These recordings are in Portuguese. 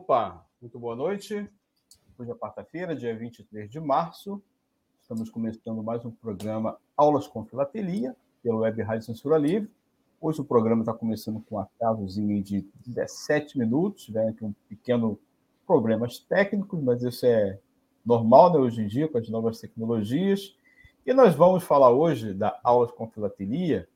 Opa, muito boa noite. Hoje é quarta-feira, dia 23 de março. Estamos começando mais um programa Aulas com Filatelia, pelo Web Rádio Censura Livre. Hoje o programa está começando com um atrasozinho de 17 minutos, vem aqui um pequeno problemas técnicos, mas isso é normal né, hoje em dia com as novas tecnologias. E nós vamos falar hoje da aulas com filatelia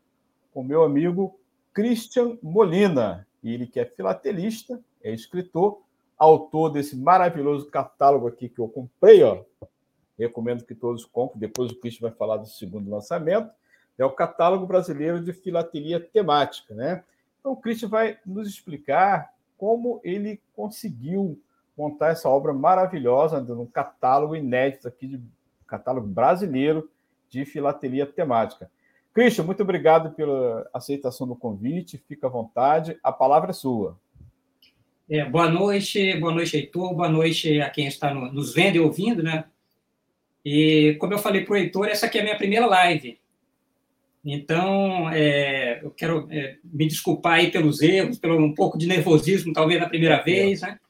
com meu amigo Christian Molina. Ele que é filatelista, é escritor, autor desse maravilhoso catálogo aqui que eu comprei, ó. Recomendo que todos comprem. Depois o Christian vai falar do segundo lançamento. É o catálogo brasileiro de filatelia temática, né? Então o Christian vai nos explicar como ele conseguiu montar essa obra maravilhosa, num catálogo inédito aqui, de catálogo brasileiro de filatelia temática. Christian, muito obrigado pela aceitação do convite, fica à vontade, a palavra é sua. É, boa noite, boa noite, Heitor, boa noite a quem está no, nos vendo e ouvindo, né? E como eu falei para o Heitor, essa aqui é a minha primeira live. Então, é, eu quero é, me desculpar aí pelos erros, pelo um pouco de nervosismo, talvez na primeira vez, né?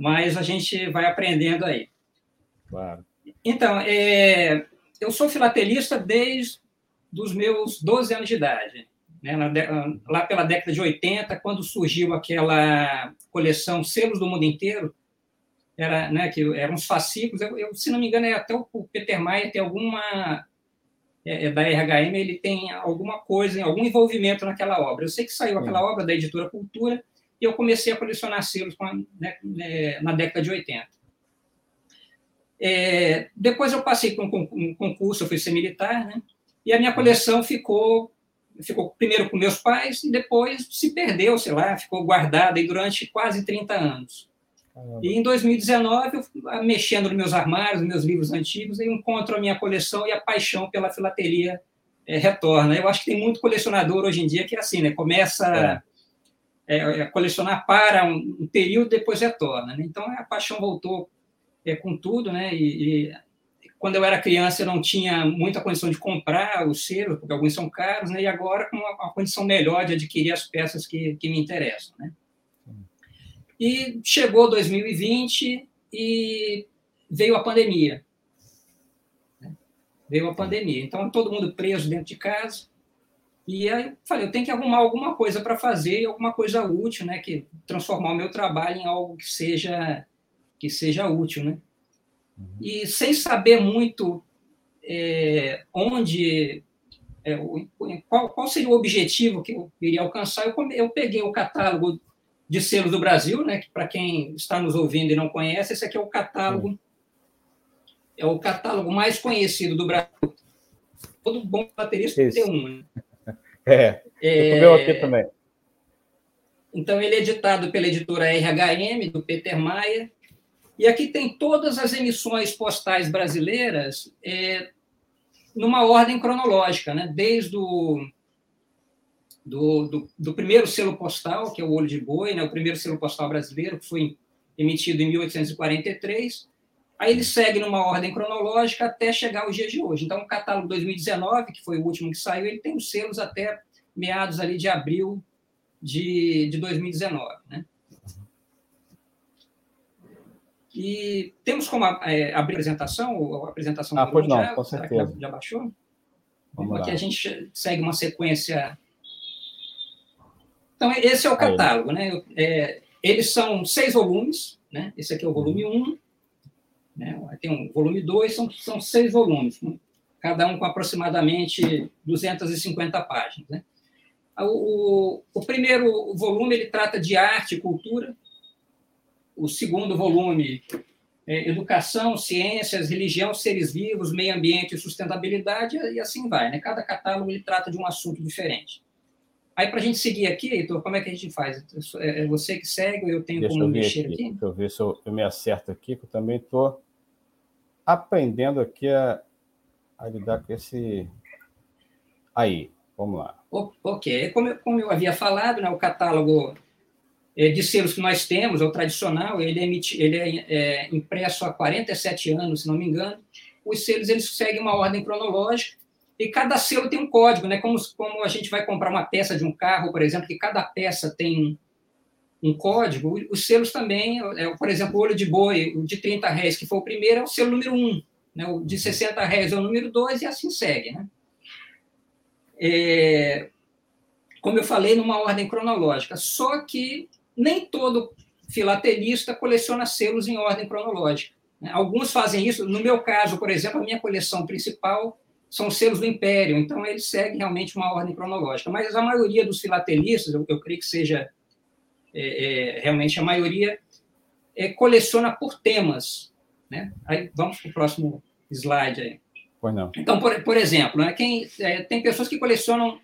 mas a gente vai aprendendo aí. Claro. Então, é, eu sou filatelista desde os meus 12 anos de idade. Né? Lá pela década de 80, quando surgiu aquela coleção Selos do Mundo Inteiro, era, né, que eram uns fascículos, eu, eu, se não me engano, é até o Peter Maia tem alguma é, é da RHM, ele tem alguma coisa, algum envolvimento naquela obra. Eu sei que saiu aquela obra da editora Cultura, e eu comecei a colecionar selos né, né, na década de 80. É, depois eu passei por um concurso, eu fui ser militar, né, e a minha coleção ficou, ficou primeiro com meus pais e depois se perdeu, sei lá, ficou guardada aí durante quase 30 anos. E em 2019, eu, mexendo nos meus armários, nos meus livros antigos, eu encontro a minha coleção e a paixão pela filatelia é, retorna. Eu acho que tem muito colecionador hoje em dia que é assim, né? Começa é, é, colecionar para um, um, período, depois retorna. Né? Então, a paixão voltou é, com tudo, né? E, e, quando eu era criança, eu não tinha muita condição de comprar os selos, porque alguns são caros, né? E agora, com uma, uma condição melhor de adquirir as peças que, que me interessam, né? E chegou 2020 e veio a pandemia. Né? Veio a pandemia. Então, todo mundo preso dentro de casa. E aí falei, eu tenho que arrumar alguma coisa para fazer, alguma coisa útil, né, que transformar o meu trabalho em algo que seja que seja útil, né? E sem saber muito é, onde é, qual, qual, seria o objetivo que eu iria alcançar, eu, eu peguei o catálogo de selos do Brasil, né, que para quem está nos ouvindo e não conhece, esse aqui é o catálogo é o catálogo mais conhecido do Brasil. Todo bom baterista tem um, né? É, é eu aqui também. Então, ele é editado pela editora RHM, do Peter Maia, e aqui tem todas as emissões postais brasileiras é, numa ordem cronológica, né? desde o do, do, do, primeiro selo postal, que é o Olho de Boi, né? o primeiro selo postal brasileiro, que foi emitido em 1843, aí ele segue numa ordem cronológica até chegar ao dia de hoje. Então, o catálogo 2019, que foi o último que saiu, ele tem os selos até meados ali de abril de, de 2019, né? E temos como é, abrir a apresentação, a apresentação ah, pois não, com certeza. Já, já, baixou? Vamos Aqui lá. a gente segue uma sequência. Então, esse é o catálogo, né? É, eles são seis volumes, né? Esse aqui é o volume 1, um, né? Tem um volume 2, são, são seis volumes, né? cada um com aproximadamente 250 páginas. Né? O, o, primeiro volume ele trata de arte e cultura, o segundo volume é educação, ciências, religião, seres vivos, meio ambiente e sustentabilidade, e assim vai. Né? Cada catálogo ele trata de um assunto diferente. Aí, para a gente seguir aqui, Heitor, como é que a gente faz? É, é você que segue ou eu tenho Deixa como eu mexer aqui. aqui? Deixa eu ver se eu, eu me acerto aqui, que eu também estou aprendendo aqui a, a lidar com esse. Aí, vamos lá. O- Ok, como eu, como eu havia falado, né, o catálogo de selos que nós temos, é o tradicional, ele é, ele é, é, impresso há 47 anos, se não me engano. Os selos eles seguem uma ordem cronológica e cada selo tem um código, né? Como, como a gente vai comprar uma peça de um carro, por exemplo, que cada peça tem um código, os selos também, é, por exemplo, o olho de boi, o de 30 réis, que foi o primeiro, é o selo número 1, né? o de 60 réis é o número 2 e assim segue. Né? É, como eu falei, numa ordem cronológica, só que nem todo filatelista coleciona selos em ordem cronológica. né? Alguns fazem isso, no meu caso, por exemplo, a minha coleção principal são os selos do Império, então eles seguem realmente uma ordem cronológica, mas a maioria dos filatelistas, eu, eu creio que seja é, é, realmente a maioria, é, coleciona por temas. Né? Aí vamos para o próximo slide aí. Então, por, por exemplo, né, quem, é, tem pessoas que colecionam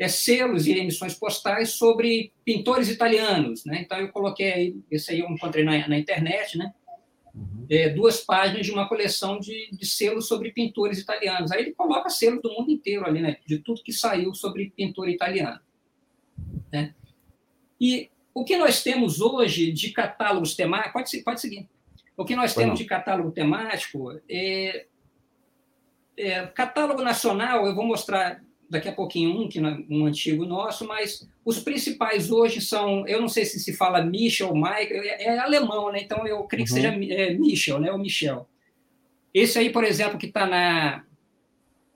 é, selos e emissões postais sobre pintores italianos. Né? Então, eu coloquei aí, esse aí eu encontrei na, na internet, né? Uhum. É, duas páginas de uma coleção de, de selos sobre pintores italianos. Aí ele coloca selos do mundo inteiro ali, né? de tudo que saiu sobre pintor italiano. Né? E o que nós temos hoje de catálogos temáticos, pode, pode seguir. O que nós Pois temos não. de catálogo temático é, é, catálogo nacional, eu vou mostrar daqui a pouquinho um, que é um antigo nosso, mas os principais hoje são, eu não sei se se fala Michel ou Michael, é, é alemão, né? Então eu creio que Uhum. seja é, Michel, né? Ou Michel. Esse aí, por exemplo, que está na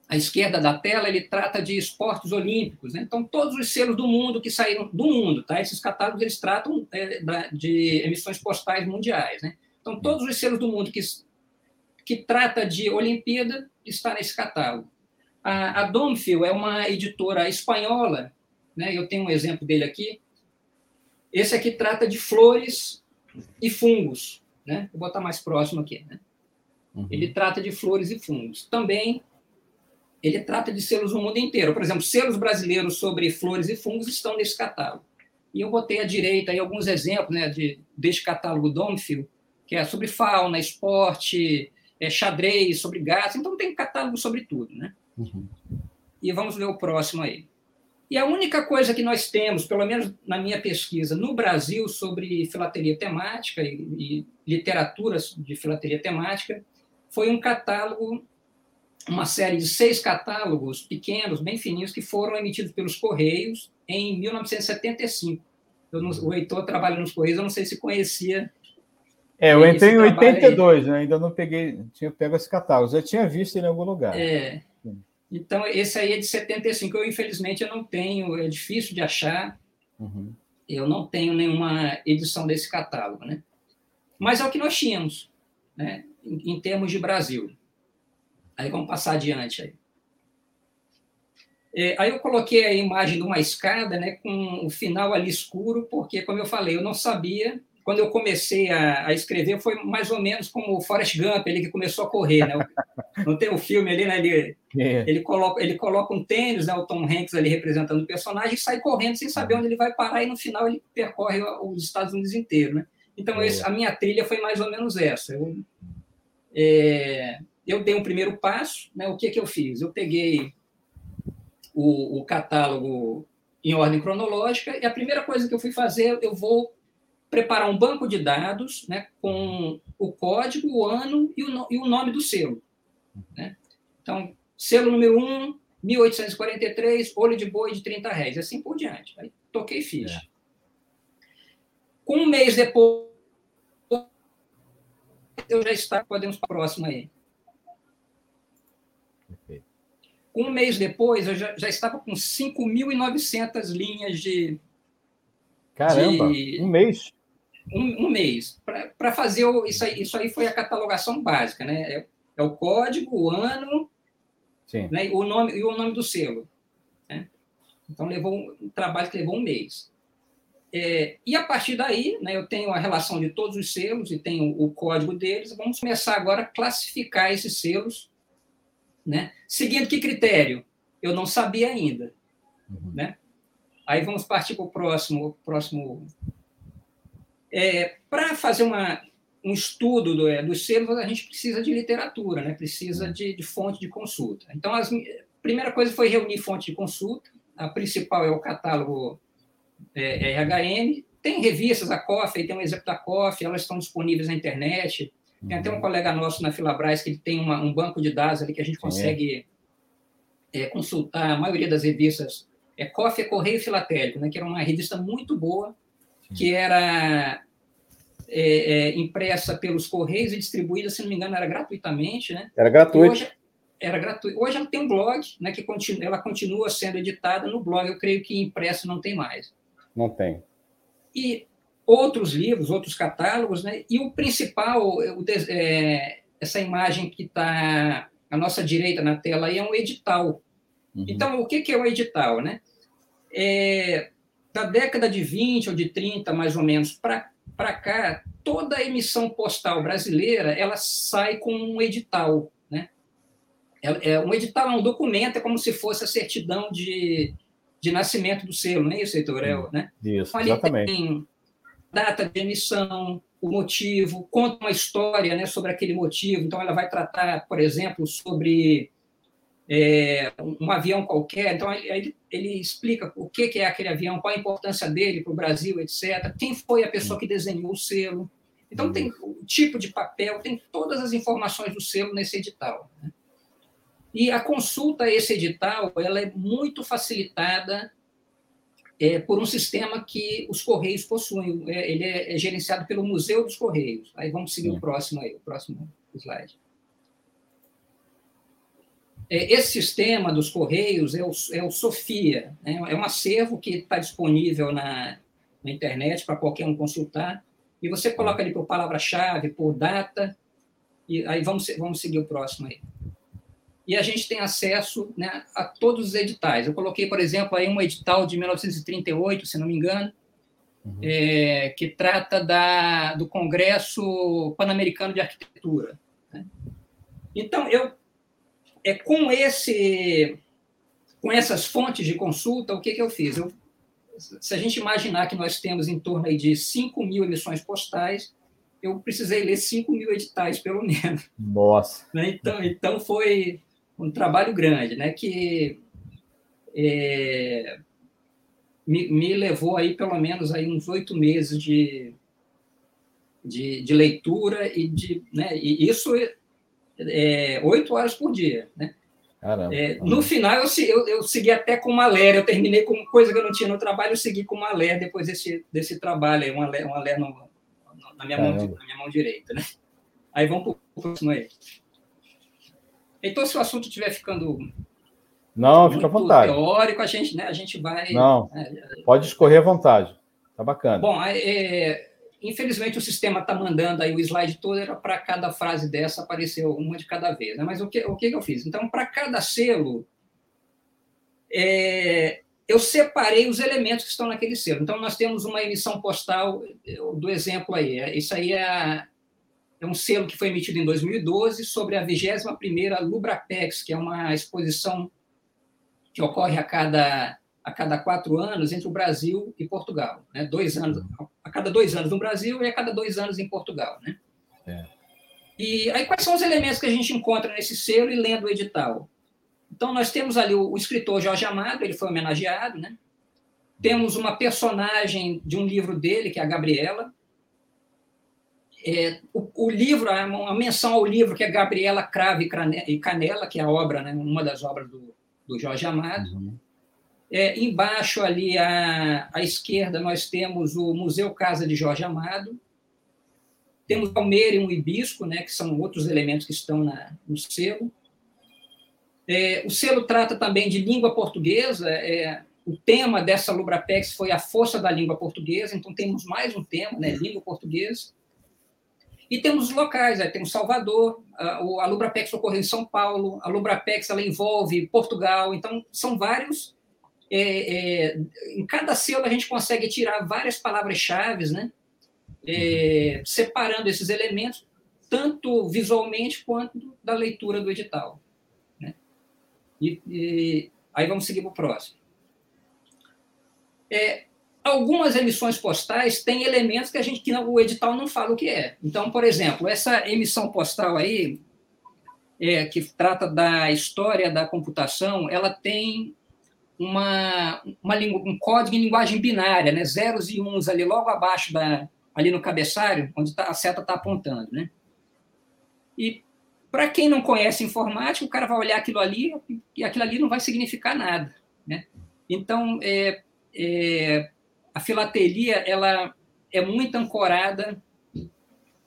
à esquerda da tela, ele trata de esportes olímpicos, né? Então todos os selos do mundo que saíram do mundo, tá? Esses catálogos eles tratam é, da- de emissões postais mundiais, né? Então todos os selos do mundo que que trata de Olimpíada está nesse catálogo. A, a Domfil é uma editora espanhola, né? eu tenho um exemplo dele aqui. Esse aqui trata de flores e fungos. Né? Vou botar mais próximo aqui. Né? Uhum. Ele trata de flores e fungos. Também ele trata de selos no mundo inteiro. Por exemplo, selos brasileiros sobre flores e fungos estão nesse catálogo. E eu botei à direita aí alguns exemplos né, de, deste catálogo Domfil, que é sobre fauna, esporte, é, xadrez, sobre gatos. Então tem catálogo sobre tudo. Né? Uhum. E vamos ver o próximo aí. E a única coisa que nós temos, pelo menos na minha pesquisa, no Brasil sobre filatelia temática e, e literaturas de filatelia temática, foi um catálogo, uma série de seis catálogos pequenos, bem fininhos, que foram emitidos pelos Correios em 1975. Eu não, o Heitor trabalha nos Correios, eu não sei se conhecia. É, eu entrei em trabalho aí. 82, né? ainda não peguei, tinha pego esse catálogo, já tinha visto ele em algum lugar. É. então, esse aí é de 75. Eu, infelizmente, eu não tenho, é difícil de achar. Uhum. eu não tenho nenhuma edição desse catálogo, né? Mas é o que nós tínhamos, né? Em, em termos de Brasil. Aí vamos passar adiante aí. É, aí eu coloquei a imagem de uma escada, né, com o final ali escuro, porque, como eu falei, eu não sabia. Quando eu comecei a, a escrever, foi mais ou menos como o Forrest Gump, ele que começou a correr, né? Não tem o filme ali, né? Ele, É. ele coloca, ele coloca um tênis, né, o Tom Hanks ali representando o personagem, e sai correndo sem saber onde ele vai parar, e no final ele percorre os Estados Unidos inteiro. Né? Então, Boa. esse- a minha trilha foi mais ou menos essa. Eu, é, eu dei um primeiro passo, né? o que, que eu fiz? Eu peguei o, o catálogo em ordem cronológica, e a primeira coisa que eu fui fazer, eu vou preparar um banco de dados né, com o código, o ano e o, no- e o nome do selo. Né? Então, selo número 1, 1843, olho de boi de 30 réis, assim por diante. Aí toquei ficha. É. Com um mês depois, eu já estava, podemos para a próxima aí. Perfeito. Com um mês depois, eu já, já estava com 5.900 linhas de, Caramba, De- um mês. Um, um mês. Para fazer o, isso, aí, isso aí foi a catalogação básica, né? É, é o código, o ano Sim. né, o nome, e o nome do selo. né? Então, levou um, um trabalho que levou um mês. É, e a partir daí, né, eu tenho a relação de todos os selos e tenho o código deles. Vamos começar agora a classificar esses selos, né? seguindo que critério? Eu não sabia ainda. Uhum. Né? Aí vamos partir para o próximo. próximo. É, para fazer uma, um estudo do, é, dos selos, a gente precisa de literatura, né? precisa de, de fonte de consulta. Então, as, a primeira coisa foi reunir fonte de consulta. A principal é o catálogo é, RHM. Tem revistas, a COF, tem um exemplo da COF, elas estão disponíveis na internet. Tem até um uhum. colega nosso na Filabras que tem uma, um banco de dados ali que a gente consegue é, consultar a maioria das revistas. É COF é Correio Filatélico, né, que era uma revista muito boa, que era é, é, impressa pelos Correios e distribuída, se não me engano, era gratuitamente. Né? Era gratuito. Hoje, era gratuito. Hoje ela tem um blog, né, que continua, ela continua sendo editada no blog. Eu creio que impresso não tem mais. Não tem. E outros livros, outros catálogos, né? E o principal, o, é, essa imagem que está à nossa direita na tela aí é um edital. Uhum. Então, o que, que é o edital, né? É, da década de 20 ou de 30, mais ou menos, para cá, toda a emissão postal brasileira ela sai com um edital. Né? É, é, um edital é um documento, é como se fosse a certidão de, de nascimento do selo, não é isso, Heitor? É, né? Isso, então, exatamente. Tem data de emissão, o motivo, conta uma história né, sobre aquele motivo. Então, ela vai tratar, por exemplo, sobre é, um avião qualquer. Então, ele, ele explica o que, que é aquele avião, qual a importância dele para o Brasil, etc. Quem foi a pessoa que desenhou o selo. Então, tem o tipo de papel, tem todas as informações do selo nesse edital. Né? E a consulta a esse edital ela é muito facilitada é, por um sistema que os Correios possuem. É, ele é, é, gerenciado pelo Museu dos Correios. Aí vamos seguir o próximo aí, o próximo slide. É, esse sistema dos Correios é o, é o Sofia, né? é um acervo que está disponível na, na internet para qualquer um consultar. E você coloca ali por palavra-chave, por data, e aí vamos, vamos seguir o próximo aí e a gente tem acesso né, a todos os editais. Eu coloquei, por exemplo, aí um edital de 1938, se não me engano, uhum. é, que trata da, do Congresso Pan-Americano de Arquitetura. Né? Então, eu, é, com, esse, com essas fontes de consulta, o que, que eu fiz? Eu, se a gente imaginar que nós temos em torno aí de 5 mil emissões postais, eu precisei ler 5 mil editais, pelo menos. Nossa! Né? Então, então foi, um trabalho grande, né, que é, me, me, levou aí pelo menos aí uns oito meses de, de, de, leitura e de, né, e isso é, oito horas por dia, né? Caramba, é, no final eu, eu, eu, segui até com uma ler, eu terminei com coisa que eu não tinha no trabalho, eu segui com uma ler depois desse, desse trabalho, aí, uma ler, uma ler no, na, minha mão, na minha mão direita, né? Aí vamos para o próximo aí. Então, se o assunto estiver ficando não, fica à vontade. teórico, a gente, né, a gente vai. Não, é, pode escorrer à vontade. Tá bacana. Bom, é, infelizmente o sistema está mandando aí o slide todo, era para cada frase dessa aparecer uma de cada vez. Né? Mas o que, o que eu fiz? Então, para cada selo, é, eu separei os elementos que estão naquele selo. Então, nós temos uma emissão postal do exemplo aí. É, isso aí é é um selo que foi emitido em 2012 sobre a 21ª Lubrapex, que é uma exposição que ocorre a cada, a cada quatro anos entre o Brasil e Portugal. Né? Dois anos, a cada dois anos no Brasil e a cada dois anos em Portugal. Né? É. E aí, quais são os elementos que a gente encontra nesse selo e lendo o edital? Então, nós temos ali o, o escritor Jorge Amado, ele foi homenageado, né? Temos uma personagem de um livro dele, que é a Gabriela, é, o, o, livro, uma menção ao livro que é Gabriela Crave e Canela, que é a obra, né, uma das obras do, do Jorge Amado. Uhum. É, embaixo, ali à, à esquerda, nós temos o Museu Casa de Jorge Amado. Temos o Almeida e um hibisco, né, que são outros elementos que estão na, no selo. É, o selo trata também de língua portuguesa. É, o tema dessa Lubrapex foi a força da língua portuguesa, então temos mais um tema, né, língua portuguesa. E temos os locais, aí temos Salvador, a Lubrapex ocorreu em São Paulo, a Lubrapex ela envolve Portugal, então são vários. É, é, em cada selo a gente consegue tirar várias palavras-chave, né? É, separando esses elementos, tanto visualmente quanto da leitura do edital. Né? E, e aí vamos seguir para o próximo. É, algumas emissões postais têm elementos que a gente que o edital não fala o que é. Então, por exemplo, essa emissão postal aí, é, que trata da história da computação, ela tem uma, uma um código em linguagem binária, né? zeros e uns ali logo abaixo da ali no cabeçalho, onde tá, a seta está apontando, né? E para quem não conhece informática, o cara vai olhar aquilo ali e aquilo ali não vai significar nada, né? Então, é, é, a filatelia ela é muito ancorada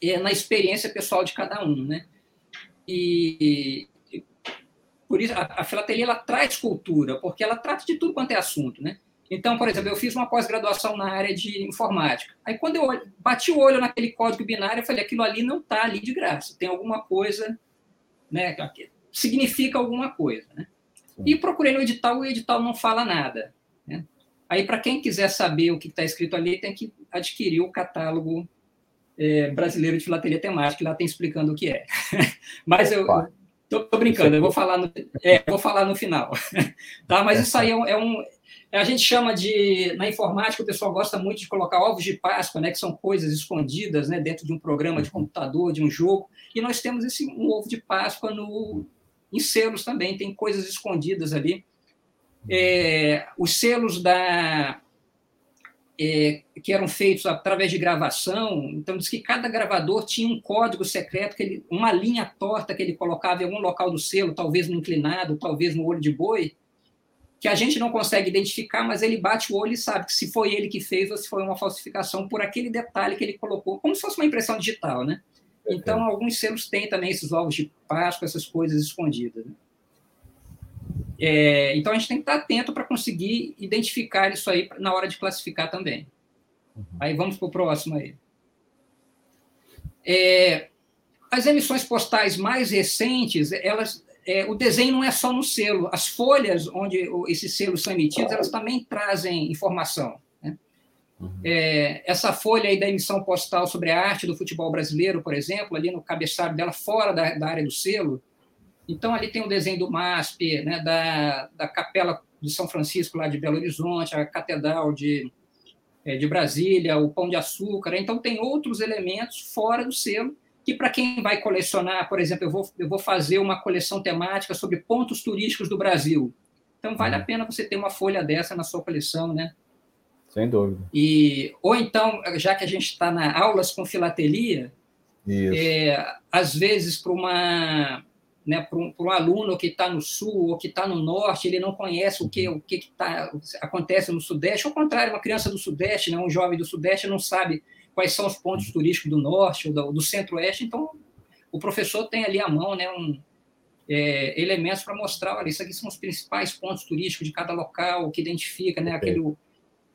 é, na experiência pessoal de cada um, né? E, por isso a, a filatelia ela traz cultura, porque ela trata de tudo quanto é assunto, né? Então, por exemplo, eu fiz uma pós-graduação na área de informática. Aí, quando eu bati o olho naquele código binário, eu falei: aquilo ali não está ali de graça, tem alguma coisa, né? Significa alguma coisa, né? E procurei no edital, o edital não fala nada. Né? Aí, para quem quiser saber o que está escrito ali, tem que adquirir o catálogo é, brasileiro de filatelia temática, que lá tem explicando o que é. Mas eu estou brincando, eu vou falar no, é, vou falar no final. tá? Mas isso aí é um, é um, a gente chama de, na informática, o pessoal gosta muito de colocar ovos de Páscoa, né, que são coisas escondidas né, dentro de um programa de computador, de um jogo, e nós temos esse um ovo de Páscoa no, em selos também, tem coisas escondidas ali é, os selos da, é, que eram feitos através de gravação. Então, diz que cada gravador tinha um código secreto, que ele, uma linha torta que ele colocava em algum local do selo, talvez no inclinado, talvez no olho de boi, que a gente não consegue identificar, mas ele bate o olho e sabe que se foi ele que fez ou se foi uma falsificação por aquele detalhe que ele colocou, como se fosse uma impressão digital, né? Então, alguns selos têm também esses ovos de Páscoa, essas coisas escondidas. Né? É, então a gente tem que estar atento para conseguir identificar isso aí na hora de classificar também. Uhum. Aí vamos para o próximo aí. É, as emissões postais mais recentes, elas, é, o desenho não é só no selo. As folhas onde esses selos são emitidos, elas também trazem informação. Né? Uhum. É, essa folha aí da emissão postal sobre a arte do futebol brasileiro, por exemplo, ali no cabeçalho dela, fora da, da área do selo, então, ali tem o desenho do MASP, né, da, da Capela de São Francisco, lá de Belo Horizonte, a Catedral de, é, de Brasília, o Pão de Açúcar. Então, tem outros elementos fora do selo, que para quem vai colecionar, por exemplo, eu vou, eu vou fazer uma coleção temática sobre pontos turísticos do Brasil. Então, vale a uhum. pena você ter uma folha dessa na sua coleção, né? Sem dúvida. E, ou então, já que a gente está na aulas com filatelia, é, às vezes, para uma né, para um, um, aluno que está no sul ou que está no norte, ele não conhece o que o que, que tá, acontece no sudeste. Ao contrário, uma criança do sudeste, né, um jovem do sudeste, não sabe quais são os pontos turísticos do norte ou do, do centro-oeste. Então, o professor tem ali à mão né, um, é, elementos para mostrar, olha, isso aqui são os principais pontos turísticos de cada local, que identifica né, aquele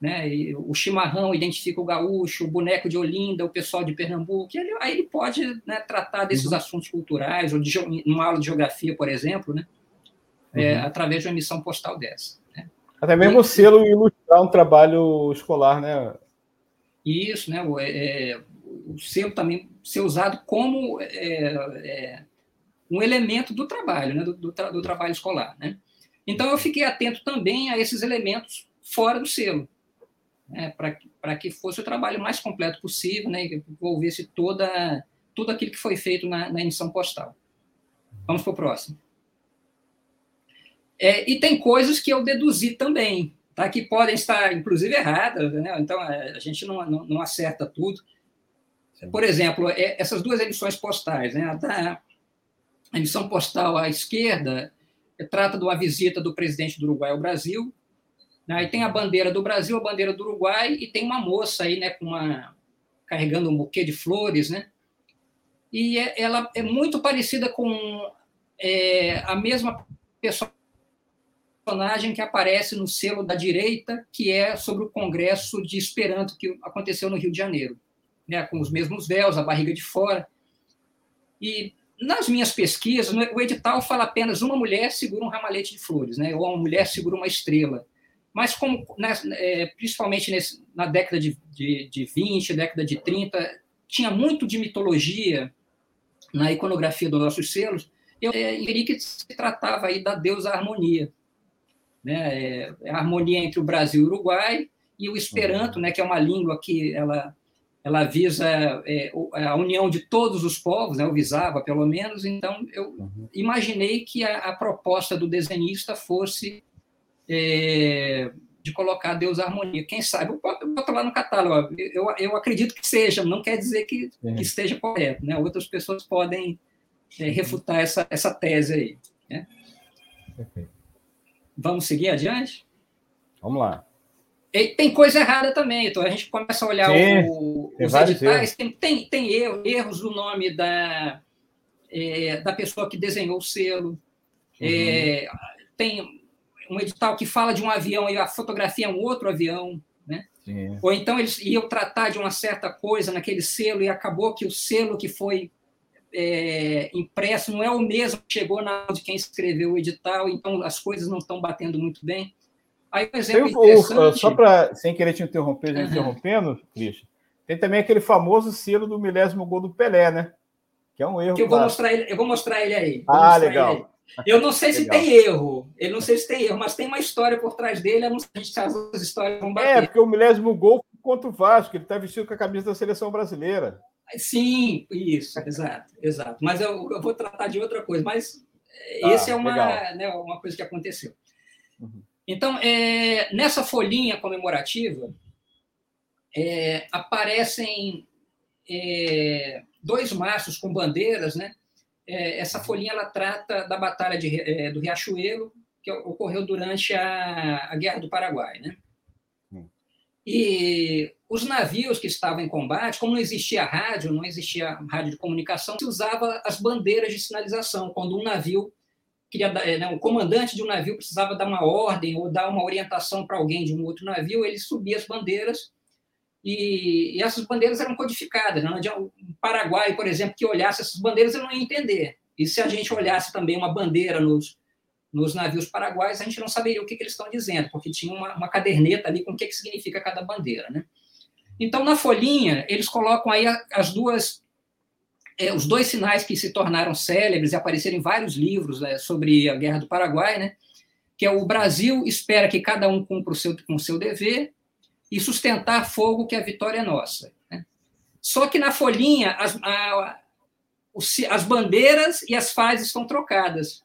né? E o chimarrão identifica o gaúcho, o boneco de Olinda, o pessoal de Pernambuco. Ele, aí ele pode né, tratar desses uhum. assuntos culturais, ou de numa aula de geografia, por exemplo, né? É, uhum. através de uma emissão postal dessa. Né? Até mesmo o selo ilustrar um trabalho escolar, né? Isso, né? O, é, é o selo também ser usado como é, é, um elemento do trabalho, né? do, do, tra do trabalho escolar. Né? Então, eu fiquei atento também a esses elementos fora do selo né, para que fosse o trabalho mais completo possível, né, que envolvesse toda, tudo aquilo que foi feito na, na emissão postal. Vamos para o próximo. É, e tem coisas que eu deduzi também, tá, que podem estar, inclusive, erradas, né? então a gente não, não, não acerta tudo. Por exemplo, é, essas duas emissões postais, né, a, da, a emissão postal à esquerda trata de uma visita do presidente do Uruguai ao Brasil? Aí tem a bandeira do Brasil, a bandeira do Uruguai, e tem uma moça aí, né, com uma, carregando um buquê de flores, né? E é, ela é muito parecida com é, a mesma personagem que aparece no selo da direita, que é sobre o Congresso de Esperanto que aconteceu no Rio de Janeiro, né, com os mesmos véus, a barriga de fora. E nas minhas pesquisas, o edital fala apenas uma mulher segura um ramalhete de flores, né, ou uma mulher segura uma estrela. Mas, como, né, é, principalmente nesse, na década de, de, de 20, década de 30, tinha muito de mitologia na iconografia dos nossos selos, eu é, que se tratava aí da deusa harmonia. Né? É, a harmonia entre o Brasil e o Uruguai, e o Esperanto, né, que é uma língua que ela ela visa é, a união de todos os povos, né, ou visava pelo menos, então eu uhum. imaginei que a, a, proposta do desenhista fosse é, de colocar Deus harmonia. Quem sabe, eu boto lá no catálogo, eu, eu acredito que seja, não quer dizer que, que esteja correto, né? outras pessoas podem é, refutar essa, essa tese aí. Né? Vamos seguir adiante? Vamos lá. E tem coisa errada também, então a gente começa a olhar Sim, o, os editais, tem, tem, tem erros do nome da, é, da pessoa que desenhou o selo, uhum. é, tem um edital que fala de um avião e a fotografia é um outro avião, né? Sim. Ou então eles iam tratar de uma certa coisa naquele selo e acabou que o selo que foi é, impresso não é o mesmo que chegou na de quem escreveu o edital, então as coisas não estão batendo muito bem. Aí, por exemplo, interessante... Só para, sem querer te interromper, já uhum. interrompendo, Cristian, tem também aquele famoso selo do milésimo gol do Pelé, né? Que é um erro. Que eu, vou mostrar ele, eu vou mostrar ele aí. ah, legal. Eu não sei se tem erro, ele não sei se tem erro, mas tem uma história por trás dele, eu não sei se as duas histórias vão bater. É, porque o milésimo gol contra o Vasco, ele está vestido com a camisa da seleção brasileira. Sim, isso, exato, exato. Mas eu, eu vou tratar de outra coisa, mas ah, esse é uma, né, uma coisa que aconteceu. Uhum. Então, é, nessa folhinha comemorativa, é, aparecem é, dois mastros com bandeiras, né? É, essa folhinha ela trata da batalha de, é, do Riachuelo, que ocorreu durante a, a Guerra do Paraguai, né? Hum. E os navios que estavam em combate, como não existia rádio, não existia rádio de comunicação, se usava as bandeiras de sinalização. Quando um navio queria eh, né, o comandante de um navio precisava dar uma ordem ou dar uma orientação para alguém de um outro navio, ele subia as bandeiras e, e essas bandeiras eram codificadas. Né? Paraguai, por exemplo, que olhasse essas bandeiras, ele não ia entender. E se a gente olhasse também uma bandeira nos, nos navios paraguaios, a gente não saberia o que, que eles estão dizendo, porque tinha uma, uma, caderneta ali com o que, que significa cada bandeira. Né? Então, na folhinha, eles colocam aí as duas é, os dois sinais que se tornaram célebres e apareceram em vários livros né, sobre a Guerra do Paraguai, né, que é o Brasil espera que cada um cumpra o seu, com o seu dever e sustentar fogo que a vitória é nossa. Só que na folhinha as, a, as bandeiras e as fases estão trocadas.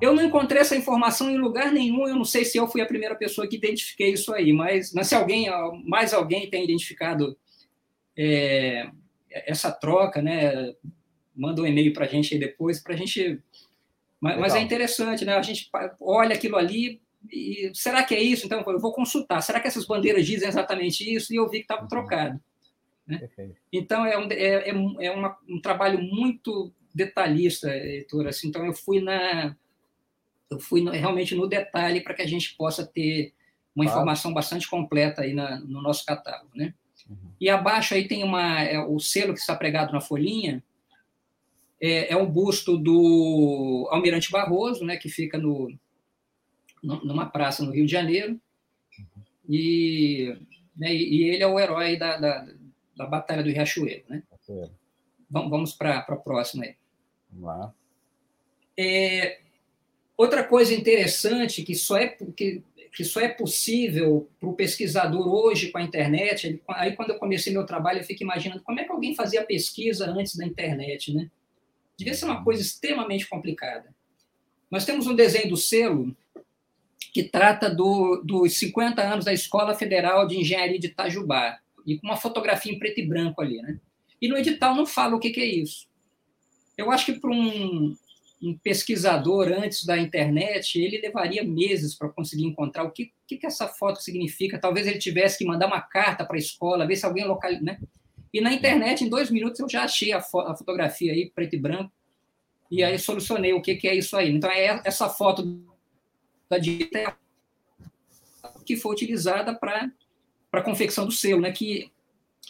Eu não encontrei essa informação em lugar nenhum, eu não sei se eu fui a primeira pessoa que identifiquei isso aí, mas, mas se alguém, mais alguém tem identificado é, essa troca, né? Manda um e-mail para a gente aí depois, para a gente. Mas, mas, é interessante, né? A gente olha aquilo ali e será que é isso? Então eu vou consultar. Será que essas bandeiras dizem exatamente isso? E eu vi que estava uhum. trocado. Né? Então é, um, é, é, é uma, um trabalho muito detalhista, Heitor. Assim, então eu fui na eu fui no, realmente no detalhe para que a gente possa ter uma claro. informação bastante completa aí na, no nosso catálogo, né? E abaixo aí tem uma, é, o selo que está pregado na folhinha, é, é um busto do Almirante Barroso, né, que fica no, numa praça no Rio de Janeiro, e, né, e ele é o herói da, da, da Batalha do Riachuelo. Né? Vamos, vamos para a próxima aí. Vamos lá. É, outra coisa interessante que só é que que só é possível para o pesquisador hoje com a internet. Ele, aí, quando eu comecei meu trabalho, eu fico imaginando como é que alguém fazia pesquisa antes da internet, né? Devia ser uma coisa extremamente complicada. Nós temos um desenho do selo que trata do, dos 50 anos da Escola Federal de Engenharia de Itajubá, e com uma fotografia em preto e branco ali, né? E no edital não fala o que, que é isso. Eu acho que para um, um pesquisador antes da internet, ele levaria meses para conseguir encontrar o que, que, que, essa foto significa. Talvez ele tivesse que mandar uma carta para a escola, ver se alguém localiza. Né? E na internet, em dois minutos, eu já achei a, fo a fotografia aí, preto e branco, e aí solucionei o que, que é isso aí. Então, é essa foto da direita que foi utilizada para a confecção do selo, né? que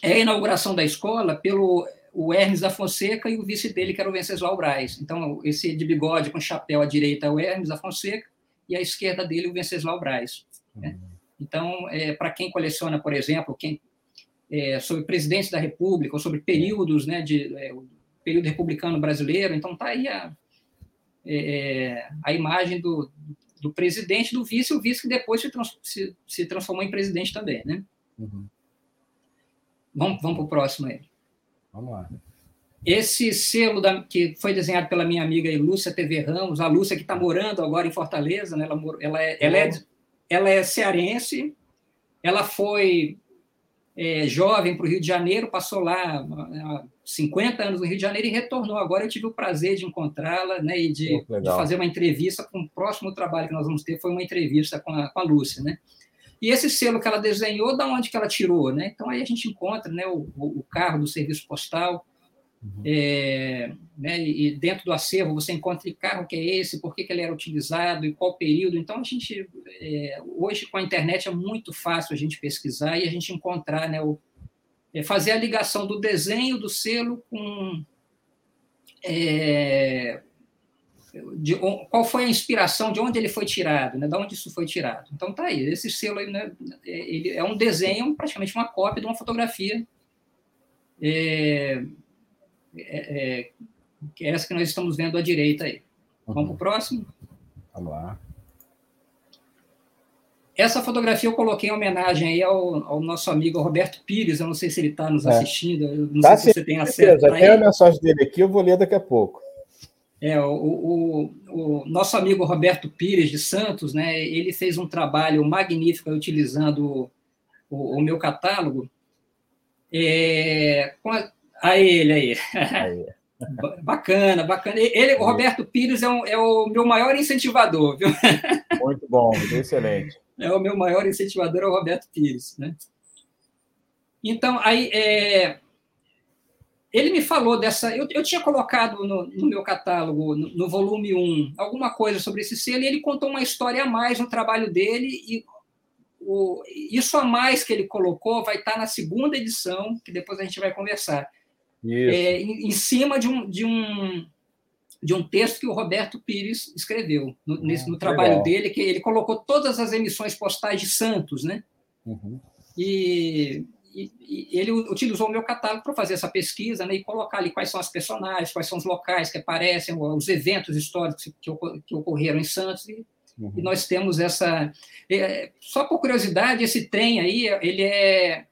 é a inauguração da escola pelo o Hermes da Fonseca e o vice dele, que era o Venceslau Braz. Então, esse de bigode com chapéu à direita é o Hermes da Fonseca e à esquerda dele o Venceslau Braz. Né? Uhum. Então, é, para quem coleciona, por exemplo, quem é, sobre presidência da República ou sobre períodos, né, de é, período republicano brasileiro, então tá aí a, é, é, a imagem do, do presidente, do vice, o vice que depois se, trans, se, se transformou em presidente também, né? Uhum. Vamos, vamos para o próximo aí. Vamos lá. Esse selo da, que foi desenhado pela minha amiga Lúcia TV Ramos, a Lúcia que está morando agora em Fortaleza, né? ela, ela, é, ela, é, ela é cearense, ela foi é, jovem para o Rio de Janeiro, passou lá 50 anos no Rio de Janeiro e retornou. Agora eu tive o prazer de encontrá-la né, e de, de, fazer uma entrevista com o próximo trabalho que nós vamos ter, foi uma entrevista com a, com a Lúcia. Né? E esse selo que ela desenhou, da onde que ela tirou? Né? Então aí a gente encontra né, o, o carro do serviço postal, Uhum. É, né, e dentro do acervo você encontra que carro que é esse, por que, que ele era utilizado e qual período. Então, a gente, é, hoje com a internet é muito fácil a gente pesquisar e a gente encontrar, né, o, é, fazer a ligação do desenho do selo com. É, de, qual foi a inspiração, de onde ele foi tirado, né, de onde isso foi tirado. Então, tá aí, esse selo aí, né, é, ele é um desenho, praticamente uma cópia de uma fotografia. É, é, é, que é essa que nós estamos vendo à direita aí. Vamos para o próximo? Vamos lá. Essa fotografia eu coloquei em homenagem aí ao, ao nosso amigo Roberto Pires. Eu não sei se ele está nos é. assistindo. não tá sei se você tem acesso. Tem a mensagem dele aqui, eu vou ler daqui a pouco. É, o, o, o, nosso amigo Roberto Pires de Santos, né, ele fez um trabalho magnífico utilizando o, o meu catálogo. É, com a, a ele aí. aí. bacana, bacana. Ele, o Roberto Pires é, um, é, o meu maior incentivador, viu? Muito bom, excelente. É o meu maior incentivador, é o Roberto Pires, né? Então, aí, é, ele me falou dessa. Eu, eu tinha colocado no, no meu catálogo, no, no, volume 1, alguma coisa sobre esse selo, e ele contou uma história a mais no trabalho dele, e o, isso a mais que ele colocou vai estar na segunda edição, que depois a gente vai conversar é, em, em, cima de um, de, um, de um texto que o Roberto Pires escreveu no, ah, nesse, no trabalho legal. dele, que ele colocou todas as emissões postais de Santos, né? Uhum. E, e, e, ele utilizou o meu catálogo para fazer essa pesquisa né, e colocar ali quais são as personagens, quais são os locais que aparecem, os eventos históricos que, que ocorreram em Santos. E, uhum. e nós temos essa. É, só por curiosidade, esse trem aí, ele é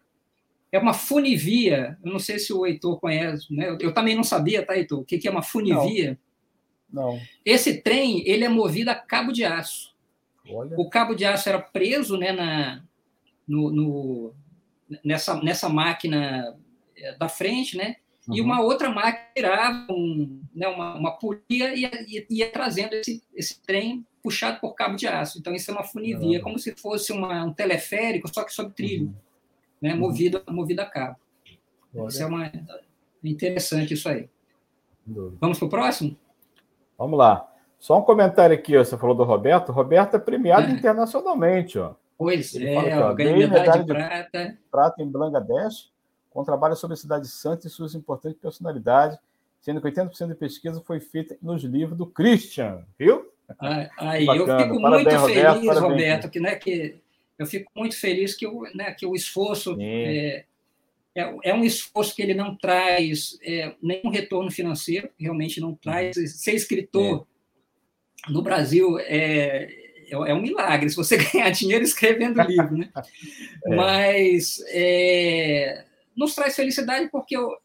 é uma funivia. Eu não sei se o Heitor conhece, né? Eu, também não sabia, tá, Heitor? O que, que é uma funivia? Não. não. Esse trem ele é movido a cabo de aço. Olha. O cabo de aço era preso né, na, no, no nessa, nessa máquina é, da frente, né? Uhum. E uma outra máquina tirava um, né, uma, uma polia e ia, ia, ia, trazendo esse, esse trem puxado por cabo de aço. Então, isso é uma funivia, uhum. como se fosse uma, um teleférico, só que sob trilho. Uhum né, uhum. movido, movido a cabo. Olha. Isso é uma, interessante isso aí. Vamos para o próximo? Vamos lá. Só um comentário aqui, ó, você falou do Roberto. Roberto é premiado é. internacionalmente. Ó. Pois Ele é, fala, ó, ganhou medalha de prata. Prata em Bangladesh, com trabalho sobre a cidade de Santos e suas importantes personalidades, sendo que 80% da pesquisa foi feita nos livros do Christian, viu? Aí, eu fico parabéns, muito feliz, Roberto, Roberto que, né, que eu fico muito feliz que, o, né, que o esforço é, é, é, um esforço que ele não traz é, nenhum retorno financeiro, realmente não traz. Uhum. Ser escritor é. no Brasil é, é, é um milagre, se você ganhar dinheiro escrevendo livro, né? É. Mas nos traz felicidade porque o,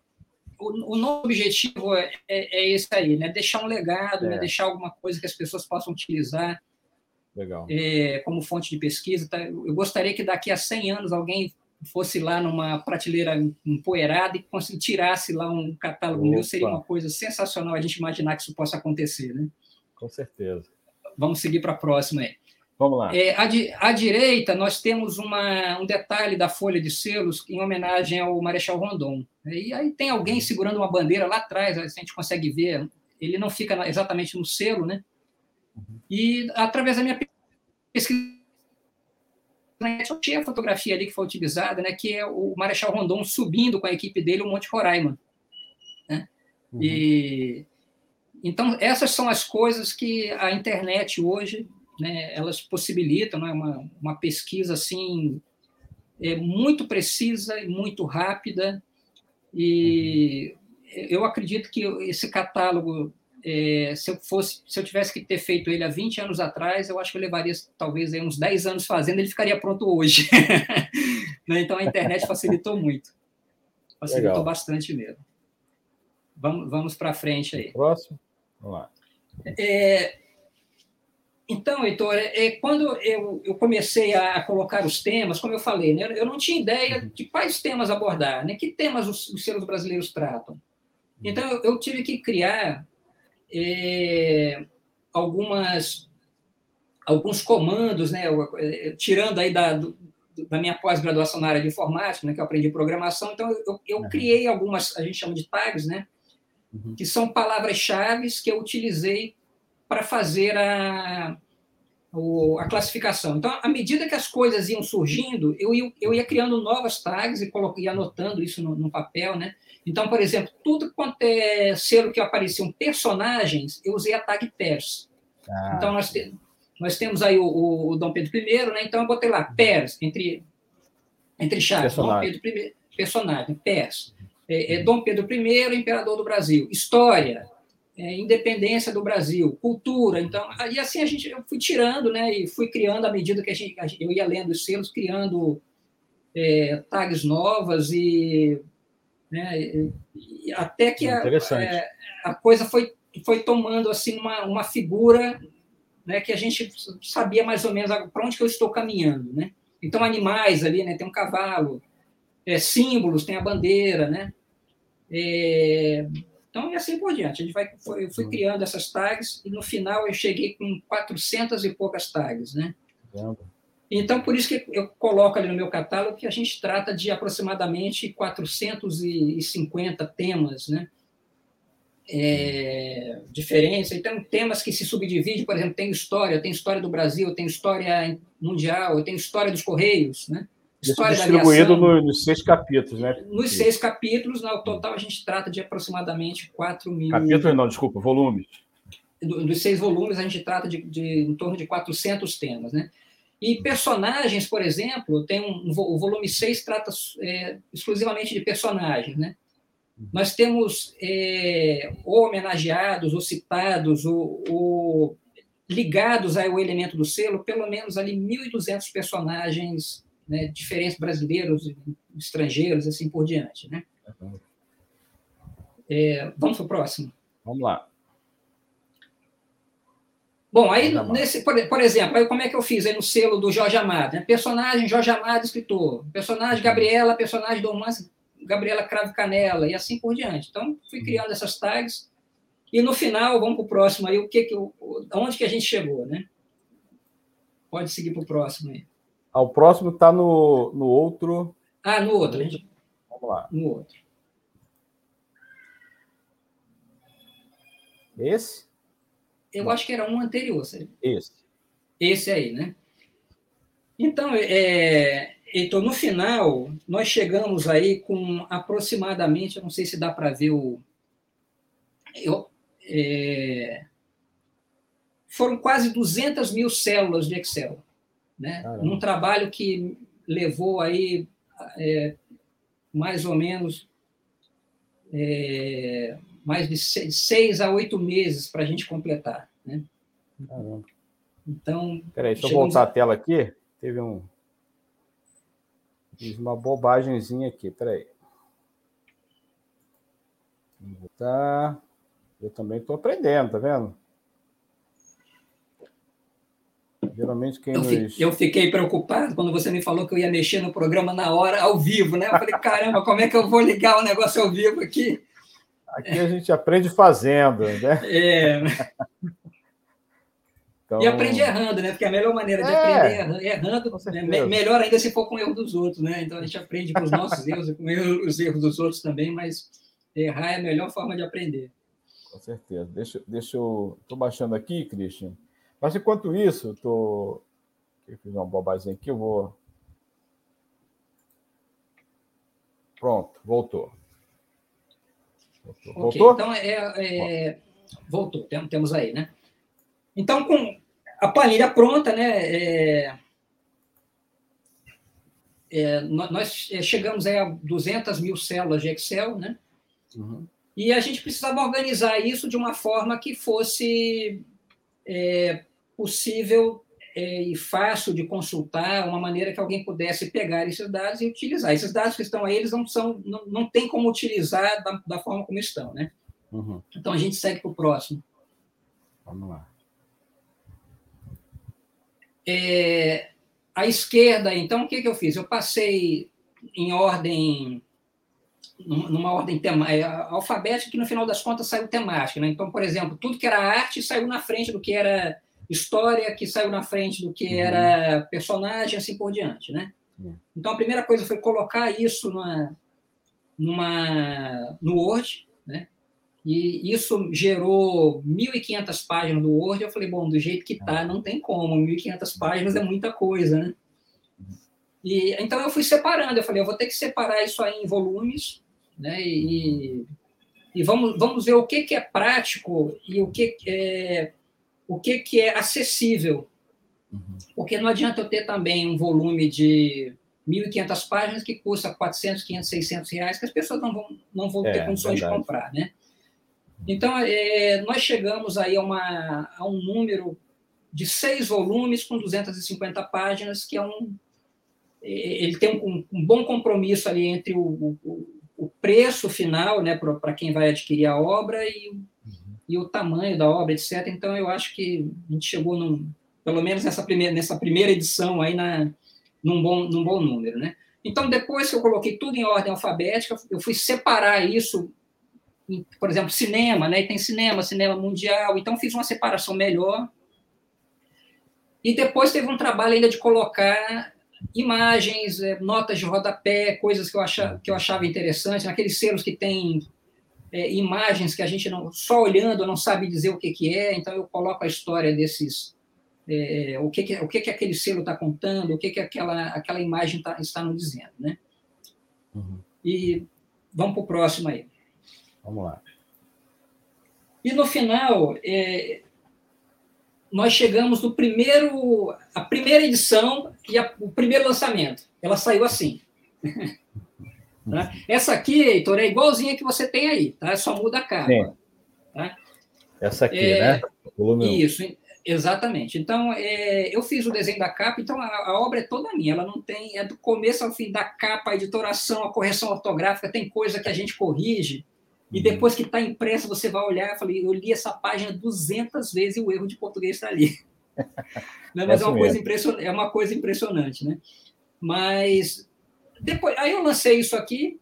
o, o nosso objetivo é, é, esse aí, né? Deixar um legado, né? deixar alguma coisa que as pessoas possam utilizar. Legal. É, como fonte de pesquisa. Tá? Eu gostaria que daqui a 100 anos alguém fosse lá numa prateleira empoeirada e tirasse lá um catálogo Opa. meu, seria uma coisa sensacional a gente imaginar que isso possa acontecer, né? Com certeza. Vamos seguir para a próxima aí. Vamos lá. É, à, di à, direita, nós temos uma, um detalhe da folha de selos em homenagem ao Marechal Rondon. E aí tem alguém segurando uma bandeira lá atrás, a gente consegue ver. Ele não fica exatamente no selo, né? E através da minha pesquisa eu tinha a fotografia ali que foi utilizada, né, que é o Marechal Rondon subindo com a equipe dele o Monte Roraima. Né? Uhum. E, então, essas são as coisas que a internet hoje, né, elas possibilitam, né, uma, uma pesquisa assim, é, muito precisa e muito rápida, e uhum. eu acredito que esse catálogo é, se eu fosse, se eu tivesse que ter feito ele há 20 anos atrás, eu acho que eu levaria talvez aí, uns 10 anos fazendo, ele ficaria pronto hoje. Né, então a internet facilitou muito. Facilitou Legal. bastante mesmo. Vamos, vamos para frente aí. Próximo. Vamos lá. É, então, Heitor, é, é, quando eu, eu, comecei a colocar os temas, como eu falei, né, eu não tinha ideia uhum. de quais temas abordar, né, que temas os, os selos brasileiros tratam. Então, eu, eu tive que criar é, algumas alguns comandos, né, é, tirando aí da, da minha pós-graduação na área de informática, né, que eu aprendi programação, então eu, eu uhum. criei algumas, a gente chama de tags, né, uhum. que são palavras-chave que eu utilizei para fazer a, a classificação. Então, à medida que as coisas iam surgindo, eu ia, eu ia criando novas tags e coloquei, anotando isso no, no, papel, né? Então, por exemplo, tudo quanto é selo que apareciam personagens, eu usei a tag pers. Ah. Então, nós, te, nós temos aí o, o, o, Dom Pedro I, né? Então, eu botei lá pers, entre, entre chaves, Dom Pedro I, personagem, pers. É, é Dom Pedro I, imperador do Brasil. História, é, independência do Brasil, cultura, então, e assim a gente, eu fui tirando, né, e fui criando à medida que a gente, eu ia lendo os selos, criando é, tags novas e, né, até que a, é, a, coisa foi, foi tomando assim uma, uma figura, né, que a gente sabia mais ou menos para onde que eu estou caminhando, né? Então animais ali, né, tem um cavalo, é, símbolos, tem a bandeira, né? É, então, e assim por diante. A gente vai, foi, eu fui criando essas tags e no final eu cheguei com 400 e poucas tags, né? Então, por isso que eu coloco ali no meu catálogo que a gente trata de aproximadamente 450 temas, né? É, diferentes. Então, temas que se subdividem, por exemplo, tem história, tem história do Brasil, tem história mundial, tem história dos Correios, né? História distribuído no, nos seis capítulos, né? Nos seis capítulos, no total a gente trata de aproximadamente 4 mil. Capítulos não, desculpa, volumes. Dos seis volumes, a gente trata de, de em torno de 400 temas, né? E personagens, por exemplo, tem um, o volume 6 trata é, exclusivamente de personagens, né? Nós temos é, ou homenageados, ou citados, ou, ou ligados ao elemento do selo, pelo menos ali 1.200 personagens né, diferentes brasileiros, estrangeiros, assim por diante. Né? É, vamos para o próximo. Vamos lá. Bom, aí, nesse, por, por, exemplo, aí como é que eu fiz aí no selo do Jorge Amado? Né? Personagem Jorge Amado, escritor. Personagem uhum. Gabriela, personagem do Romance Gabriela Crave Canela, e assim por diante. Então, fui uhum. criando essas tags. E no final, vamos para o próximo aí, o que que, onde que a gente chegou, né? Pode seguir para o próximo aí. Ah, o próximo está no, no outro. Ah, no outro. Gente... Vamos lá. No outro. Esse? Eu acho que era um anterior. Sabe? Esse. Esse aí, né? Então, é, então, no final, nós chegamos aí com aproximadamente, eu não sei se dá para ver o. Eu, é, foram quase 200 mil células de Excel né? num trabalho que levou aí é, mais ou menos é, mais de seis, a oito meses para a gente completar. Né? Caramba. Então. Peraí, deixa eu voltar a... a tela aqui. Teve um. Fiz uma bobagemzinha aqui, peraí. Vou voltar. Eu também estou aprendendo, tá vendo? Geralmente quem eu, nos... eu fiquei preocupado quando você me falou que eu ia mexer no programa na hora, ao vivo, né? Eu falei, caramba, como é que eu vou ligar o negócio ao vivo aqui? Aqui a gente aprende fazendo, né? É. Então... E aprende errando, né? Porque a melhor maneira de é, aprender é errando, né? melhor ainda se for com o erro dos outros, né? Então a gente aprende com os nossos erros e com os erros dos outros também, mas errar é a melhor forma de aprender. Com certeza. Deixa, deixa eu. Estou baixando aqui, Christian. Mas enquanto isso, tô. Eu fiz uma bobagem aqui, eu vou. Pronto, voltou. Voltou? Okay, voltou? Então, é, é... voltou, temos aí, né? Então, com a planilha pronta, né? É... É, nós chegamos a 200 mil células de Excel, né? Uhum. E a gente precisava organizar isso de uma forma que fosse é, possível é, e fácil de consultar, uma maneira que alguém pudesse pegar esses dados e utilizar. Esses dados que estão aí, eles não são, não, não tem como utilizar da, da forma como estão, né? Uhum. Então a gente segue para o próximo. Vamos lá. É, a esquerda, então, o que, que eu fiz? Eu passei em ordem, numa ordem tema, é, alfabética, que no final das contas saiu temática. Né? Então, por exemplo, tudo que era arte saiu na frente do que era história, que saiu na frente do que uhum. era personagem, assim por diante. Né? Uhum. Então, a primeira coisa foi colocar isso numa, numa, no Word, né? E isso gerou 1.500 páginas do Word. Eu falei, bom, do jeito que tá, não tem como. 1.500 páginas é muita coisa, né? E, então eu fui separando. Eu falei, eu vou ter que separar isso aí em volumes, né? E, e vamos, vamos ver o que, que é prático e o que é, o que, que é acessível. Uhum. Porque não adianta eu ter também um volume de 1.500 páginas que custa 400, 500, 600 reais, que as pessoas não vão, não vão ter é, condições verdade. de comprar, né? Então, é, nós chegamos aí a, uma, a um número de seis volumes com 250 páginas, que é um. É, ele tem um, um bom compromisso ali entre o, o, o preço final, né, para quem vai adquirir a obra e, uhum. E o tamanho da obra, etc. Então, eu acho que a gente chegou, num, pelo menos nessa primeira, nessa primeira edição, aí na, num, bom, num bom número. Né? Então, depois que eu coloquei tudo em ordem alfabética, eu fui separar isso por exemplo, cinema, né? E tem cinema, cinema mundial, então fiz uma separação melhor. E depois teve um trabalho ainda de colocar imagens, é, notas de rodapé, coisas que eu achava, que eu achava interessante, naqueles selos que tem é, imagens que a gente não, só olhando não sabe dizer o que, que é, então eu coloco a história desses, é, o, que, que, o que, que aquele selo está contando, o que, que aquela, aquela imagem tá, está nos dizendo. Né? Uhum. E vamos para o próximo aí. Vamos lá. E no final, é, nós chegamos no primeiro, a primeira edição e a, o primeiro lançamento. Ela saiu assim. tá? Essa aqui, Heitor, é igualzinha que você tem aí, tá? Só muda a capa. Tá? Essa aqui, é, né? Isso, exatamente. Então, é, eu fiz o desenho da capa, então a, a, obra é toda minha. Ela não tem, é do começo ao fim da capa, a editoração, a correção ortográfica, tem coisa que a gente corrige e depois que está impresso, você vai olhar, eu falei, eu li essa página 200 vezes e o erro de português está ali. Né, mas é, é uma, coisa impressionante, é uma coisa impressionante, né? Mas depois, aí eu lancei isso aqui.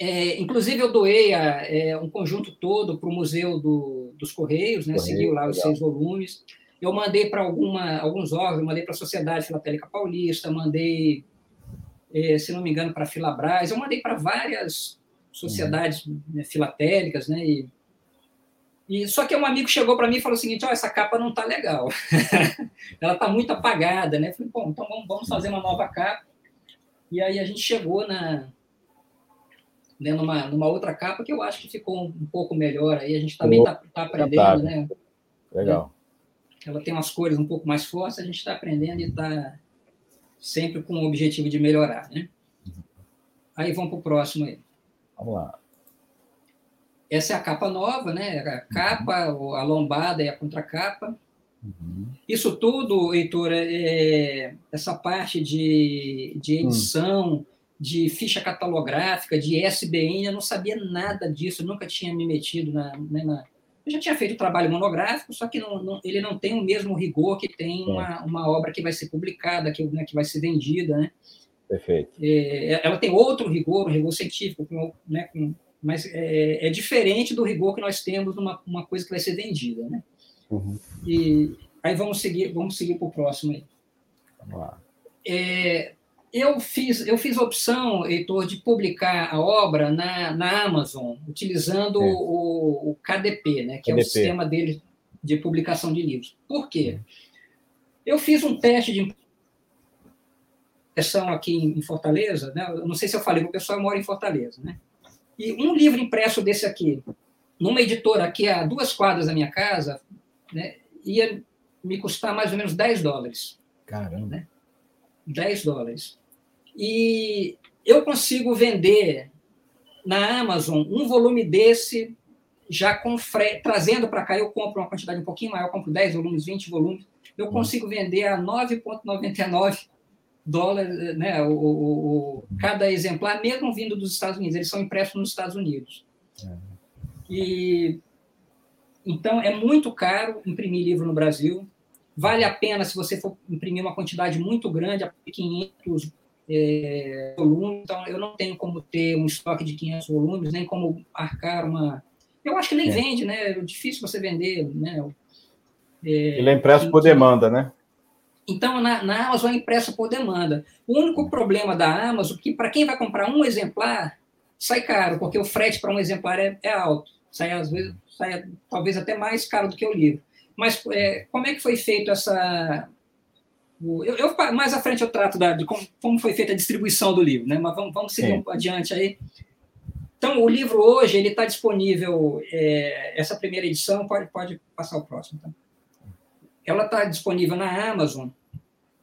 É, inclusive, eu doei a, é, um conjunto todo para o Museu do, dos Correios, né? Correio, Seguiu lá os legal. seis volumes. Eu mandei para alguns órgãos, mandei para a Sociedade Filatélica Paulista, mandei, é, se não me engano, para a Filabras, eu mandei para várias sociedades né, filatélicas, né? E, e só que um amigo chegou para mim e falou o seguinte: oh, essa capa não está legal, ela está muito apagada, né? Eu falei, bom, então vamos, vamos fazer uma nova capa. E aí a gente chegou na né, numa, numa outra capa que eu acho que ficou um, pouco melhor. Aí a gente também está tá aprendendo, né? Legal. Ela tem umas cores um pouco mais fortes, a gente está aprendendo e está sempre com o objetivo de melhorar, né? Aí vamos para o próximo aí. Vamos lá. Essa é a capa nova, né? A capa, a lombada e a contracapa. Uhum. Isso tudo, Heitor, é, é essa parte de, de hum. edição, uhum. de ficha catalográfica, de SBN, eu não sabia nada disso, nunca tinha me metido na, né, na... Eu já tinha feito trabalho monográfico, só que não, não, ele não tem o mesmo rigor que tem uma, uma obra que vai ser publicada, que, né, que vai ser vendida, né? Perfeito. É, ela tem outro rigor, um rigor científico, né, com, mas é, é, diferente do rigor que nós temos numa uma coisa que vai ser vendida, né? Uhum. E aí vamos seguir, vamos seguir para o próximo aí. Vamos lá. É, eu fiz, eu fiz a opção, Heitor, de publicar a obra na, na Amazon, utilizando é. o, o, KDP, né, que KDP. é o sistema dele de publicação de livros. Por quê? Eu fiz um teste de são aqui em Fortaleza, né? Eu não sei se eu falei, o pessoal mora em Fortaleza, né? E um livro impresso desse aqui, numa editora aqui a duas quadras da minha casa, né, ia me custar mais ou menos 10 dólares. Caramba. Né? 10 dólares. E eu consigo vender na Amazon, um volume desse, já com fre... trazendo para cá, eu compro uma quantidade um pouquinho maior, compro 10 volumes, 20 volumes, eu uhum. consigo vender a 9,99 dólares, né, o, o, o, cada exemplar, mesmo vindo dos Estados Unidos, eles são impressos nos Estados Unidos. É. E então é muito caro imprimir livro no Brasil. Vale a pena se você for imprimir uma quantidade muito grande, a 500 é, volumes. Então eu não tenho como ter um estoque de 500 volumes, nem como arcar uma. Eu acho que nem é. vende, né? É difícil você vender, né? É, Ele é impresso por demanda, né? Então, na, na, Amazon é impresso por demanda. O único problema da Amazon é que, para quem vai comprar um exemplar, sai caro, porque o frete para um exemplar é, é, alto. Sai, às vezes, sai talvez até mais caro do que o livro. Mas é, como é que foi feito essa. Eu, eu, mais à frente eu trato da, de como, como, foi feita a distribuição do livro, né? mas vamos, vamos seguir um adiante aí. Então, o livro hoje ele está disponível, é, essa primeira edição, pode, pode passar o próximo. Tá? Ela está disponível na Amazon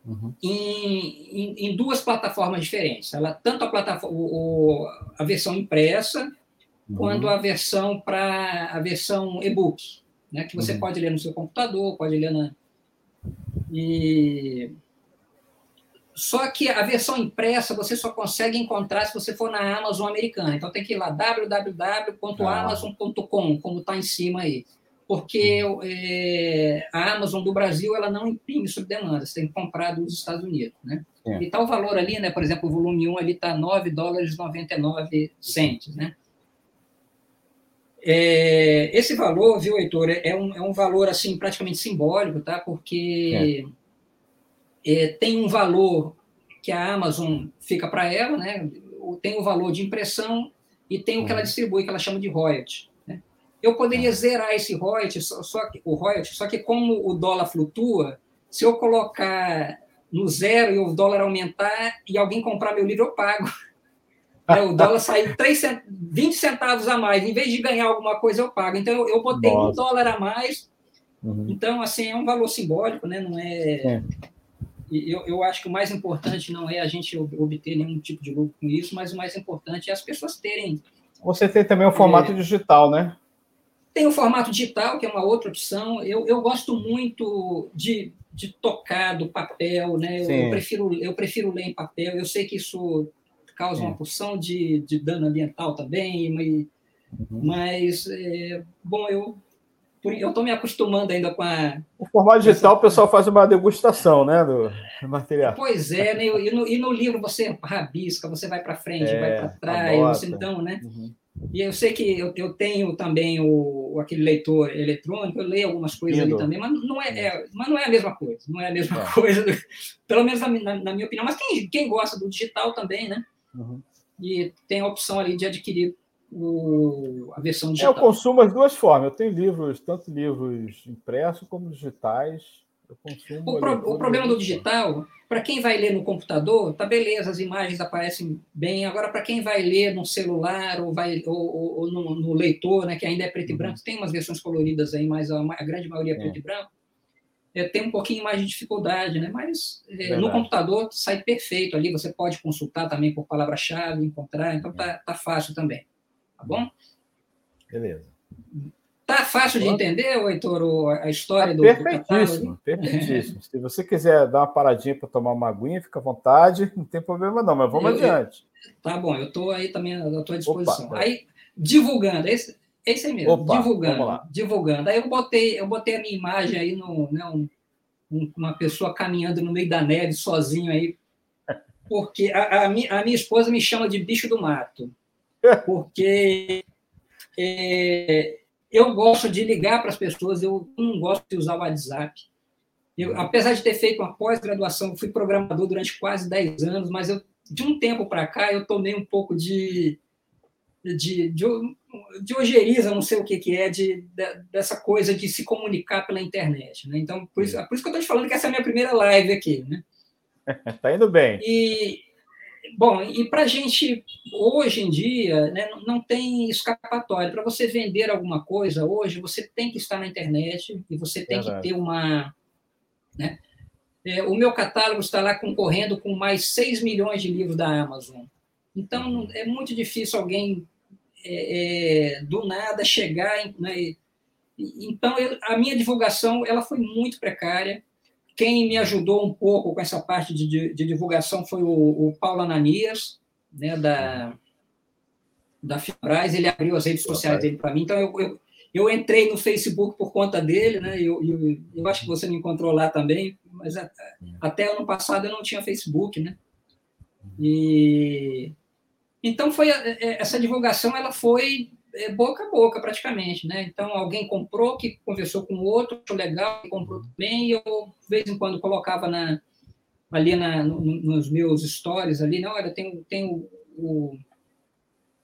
uhum. em, em, em, duas plataformas diferentes. Ela tanto a plataforma, o, a versão impressa uhum. quanto a versão para a versão e-book, né, que você uhum. pode ler no seu computador, pode ler na e só que a versão impressa você só consegue encontrar se você for na Amazon americana. Então tem que ir lá www.amazon.com, como está em cima aí porque é, a Amazon do Brasil ela não imprime sob demanda, você tem que comprar dos Estados Unidos, né? É. E tal tá valor ali, né? Por exemplo, o volume 1 ali está 9 dólares 99 centes, né? É, esse valor, viu, Heitor, é um, é um valor assim praticamente simbólico, tá? Porque é. é tem um valor que a Amazon fica para ela, né? Tem o valor de impressão e tem o que ela uhum. distribui, que ela chama de royalty. Eu poderia zerar esse royalty, só, só que, o royalty, só que como o dólar flutua, se eu colocar no zero e o dólar aumentar e alguém comprar meu livro, eu pago. É, o dólar saiu 3 cent... 20 centavos a mais. Em vez de ganhar alguma coisa, eu pago. Então, eu, eu botei Nossa. um dólar a mais. Uhum. Então, assim, é um valor simbólico, né? Não é... é. Eu, eu acho que o mais importante não é a gente obter nenhum tipo de lucro com isso, mas o mais importante é as pessoas terem... Você tem também o formato é... digital, né? Tem o formato digital, que é uma outra opção. Eu, eu gosto muito de, de tocar do papel, né? Eu, eu, prefiro, eu prefiro ler em papel. Eu sei que isso causa uma porção de, de dano ambiental também, mas, uhum. mas é, bom, eu eu estou me acostumando ainda com a. O formato digital, essa... o pessoal faz uma degustação, né, do material. Pois é, né? E no, e no livro você rabisca, você vai para frente, é, vai para trás, você então, né? Uhum. E eu sei que eu, eu tenho também o, aquele leitor eletrônico, eu leio algumas coisas Lindo. ali também, mas não é, é, mas não é a mesma coisa, não é a mesma é. coisa, pelo menos na, na, na, minha opinião. Mas quem, quem gosta do digital também, né? Uhum. E tem a opção ali de adquirir o, a versão digital. Eu consumo as duas formas. Eu tenho livros, tanto livros impressos como digitais. O, pro, o, problema do digital, para quem vai ler no computador, tá beleza, as imagens aparecem bem. Agora, para quem vai ler no celular ou, vai, ou, ou, ou no, no, leitor, né, que ainda é preto uhum. e branco, tem umas versões coloridas aí, mas a, a grande maioria é, é preto e branco, é, tem um pouquinho mais de dificuldade, né? Mas é, no computador sai perfeito ali, você pode consultar também por palavra-chave, encontrar, então tá, tá fácil também. Tá bom? Beleza. Tá fácil de entender, Heitor, a história tá do, perfeitíssimo, do Perfeitíssimo. Se você quiser dar uma paradinha para tomar uma aguinha, fica à vontade, não tem problema não, mas vamos eu, adiante. Eu, tá bom, eu estou aí também à tua disposição. Opa, aí, divulgando, esse, esse aí mesmo, Opa, divulgando, divulgando. Aí eu botei, eu botei a minha imagem aí no, né, um, um, uma pessoa caminhando no meio da neve sozinho aí, porque a, a, minha, a minha esposa me chama de bicho do mato, porque é, eu gosto de ligar para as pessoas, eu não gosto de usar o WhatsApp. Eu, apesar de ter feito uma pós-graduação, fui programador durante quase 10 anos, mas eu, de um tempo para cá eu tomei um pouco de, de, de, de ojeriza, não sei o que, que é, de, de, dessa coisa de se comunicar pela internet. Né? Então, por isso, por isso que eu estou te falando que essa é a minha primeira live aqui. Né? tá indo bem. E, Bom, e para a gente, hoje em dia, né, não tem escapatória. Para você vender alguma coisa hoje, você tem que estar na internet e você tem Verdade. que ter uma. Né, é, o meu catálogo está lá concorrendo com mais 6 milhões de livros da Amazon. Então, uhum. é muito difícil alguém é, é, do nada chegar. Né, então, eu, a minha divulgação ela foi muito precária. Quem me ajudou um pouco com essa parte de, de, de divulgação foi o, o, Paulo Ananias, né, da, da Fibras. Ele abriu as redes sociais dele para mim. Então, eu, eu, eu, entrei no Facebook por conta dele. Né, eu, eu, eu acho que você me encontrou lá também, mas a, até ano passado eu não tinha Facebook. Né? E, então, foi é, essa divulgação ela foi é, boca a boca, praticamente, né? Então, alguém comprou, que conversou com o outro, achou legal, comprou também, e eu, de vez em quando, colocava na, ali na, no, nos meus stories, ali, né? olha, tem, tem o, o,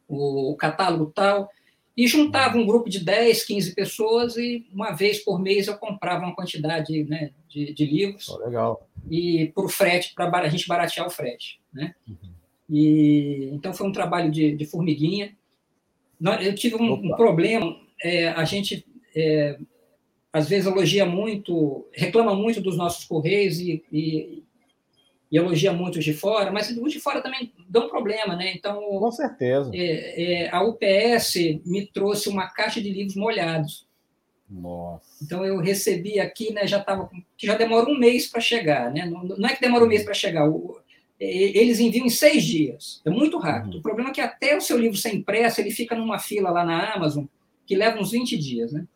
o, catálogo tal, e juntava um grupo de 10, 15 pessoas, e uma vez por mês eu comprava uma quantidade né, de, de livros. Oh, legal. E por frete, para a gente baratear o frete, né? Uhum. E, então, foi um trabalho de, de formiguinha, eu tive um, um problema, é, a gente é, às vezes elogia muito, reclama muito dos nossos correios e, e, e, elogia muito os de fora, mas os de fora também dão problema, né? Então, com certeza. É, é a UPS me trouxe uma caixa de livros molhados. Nossa. Então eu recebi aqui, né? Já estava, que já demora um mês para chegar, né? Não, não, é que demora um mês para chegar. O, eles enviam em seis dias. É muito rápido. Uhum. O problema é que até o seu livro ser impresso, ele fica numa fila lá na Amazon, que leva uns 20 dias, né?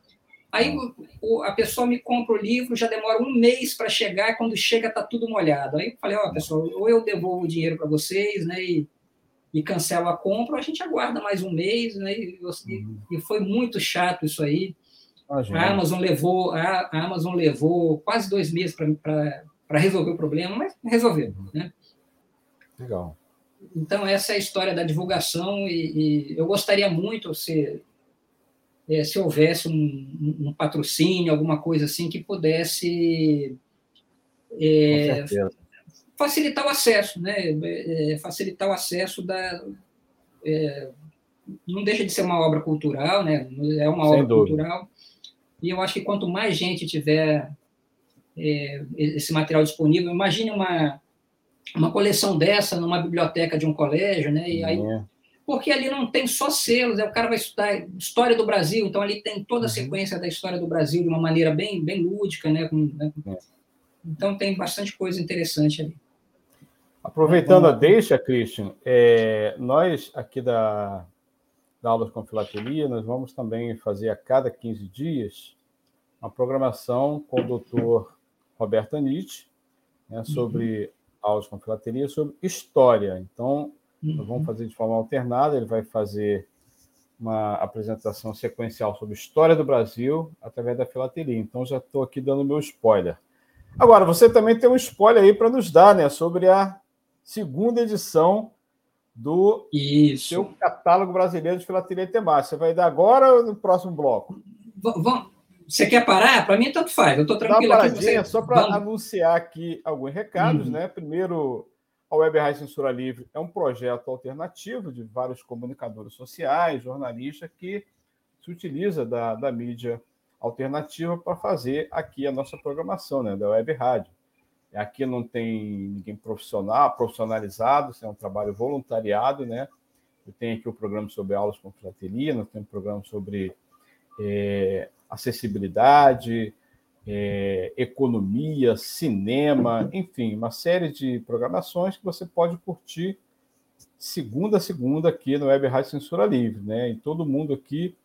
Aí o, a pessoa me compra o livro, já demora um mês para chegar, e quando chega está tudo molhado. Aí eu falei, ó, oh, pessoal, ou eu devolvo o dinheiro para vocês, né, e, e, cancelo a compra, ou a gente aguarda mais um mês, né, e, uhum. e foi muito chato isso aí. Ah, a Amazon levou, a, a, Amazon levou quase dois meses para resolver o problema, mas resolveu, uhum. né? Legal. Então, essa é a história da divulgação, e, e eu gostaria muito se, é, se houvesse um, um, patrocínio, alguma coisa assim, que pudesse é, facilitar o acesso, né? É, facilitar o acesso da. Não deixa de ser uma obra cultural, né? É uma Sem obra dúvida. cultural. E eu acho que quanto mais gente tiver esse material disponível, imagine uma uma coleção dessa numa biblioteca de um colégio, né? E aí, é. porque ali não tem só selos, é, o cara vai estudar história do Brasil, então ali tem toda a uhum. sequência da história do Brasil de uma maneira bem, bem lúdica, né? Com, né? É. Então tem bastante coisa interessante ali. Aproveitando a deixa, Christian, é, nós aqui da, da Aulas com Filatelia, nós vamos também fazer a cada 15 dias uma programação com o doutor Roberto Anitti né, sobre uhum aulas com filateria sobre história. Então, uhum. nós vamos uhum. fazer de forma alternada. Ele vai fazer uma apresentação sequencial sobre história do Brasil através da filateria. Então, já estou aqui dando meu spoiler. Agora, você também tem um spoiler aí para nos dar, né? Sobre a segunda edição do Isso. seu catálogo brasileiro de filateria temática. Você vai dar agora ou no próximo bloco? Vamos, você quer parar? Para mim, tanto faz. Eu estou tranquilo Dá uma paradinha, aqui. Você... Só para anunciar aqui alguns recados, uhum. né? Primeiro, a Web Rádio Censura Livre é um projeto alternativo de vários comunicadores sociais, jornalistas, que se utiliza da, da mídia alternativa para fazer aqui a nossa programação, né? Da Web Rádio. Aqui não tem ninguém profissional, profissionalizado, isso é um trabalho voluntariado, né? Eu tenho aqui o programa sobre aulas com filatelia, nós temos um programa sobre é, acessibilidade, é, economia, cinema, enfim, uma série de programações que você pode curtir segunda a segunda aqui no Web Rádio Censura Livre, né? E todo mundo aqui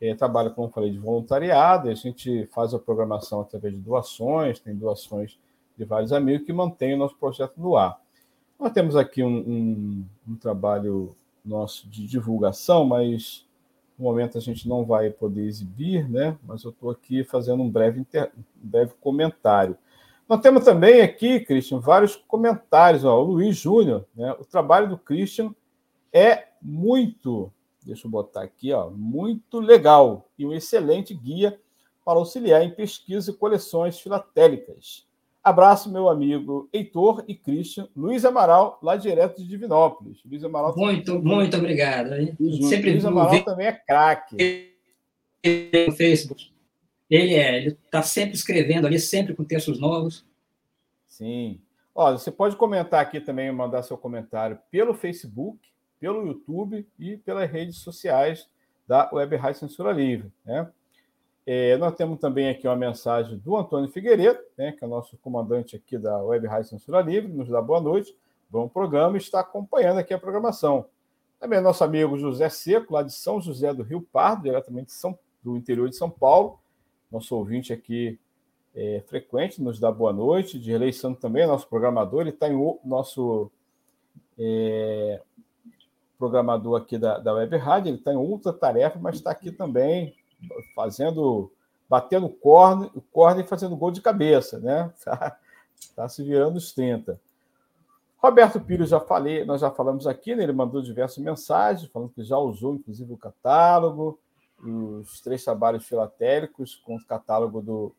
é, trabalha, como eu falei, de voluntariado, a gente faz a programação através de doações, tem doações de vários amigos que mantêm o nosso projeto no ar. Nós temos aqui um, um, um trabalho nosso de divulgação, mas no momento a gente não vai poder exibir, né? mas eu estou aqui fazendo um breve, inter... um breve comentário. Nós temos também aqui, Christian, vários comentários. Ó, o Luiz Júnior, né? o trabalho do Christian é muito, deixa eu botar aqui, ó, muito legal e um excelente guia para auxiliar em pesquisa e coleções filatélicas. Abraço, meu amigo Heitor e Christian. Luiz Amaral, lá direto de Divinópolis. Luiz Amaral muito, muito obrigado. Luiz, Sempre Luiz Amaral também é craque. No Facebook. Ele é, ele está sempre escrevendo ali, sempre com textos novos. Sim. Olha, você pode comentar aqui também, mandar seu comentário pelo Facebook, pelo YouTube e pelas redes sociais da Web Rádio Censura Livre. Né? É, nós temos também aqui uma mensagem do Antônio Figueiredo, né, que é o nosso comandante aqui da Web Rádio Censura Livre, nos dá boa noite, bom programa, está acompanhando aqui a programação. Também nosso amigo José Seco, lá de São José do Rio Pardo, diretamente São, do interior de São Paulo, nosso ouvinte aqui é, frequente, nos dá boa noite. De eleição também, nosso programador, ele está em o nosso é, programador aqui da, da Web Rádio, ele está em outra tarefa, mas está aqui também fazendo, batendo corne, corne e fazendo gol de cabeça, né? Está tá se virando os 30. Roberto Pires, já falei, nós já falamos aqui, né? ele mandou diversas mensagens, falando que já usou, inclusive, o catálogo, os três trabalhos filatélicos com o catálogo do,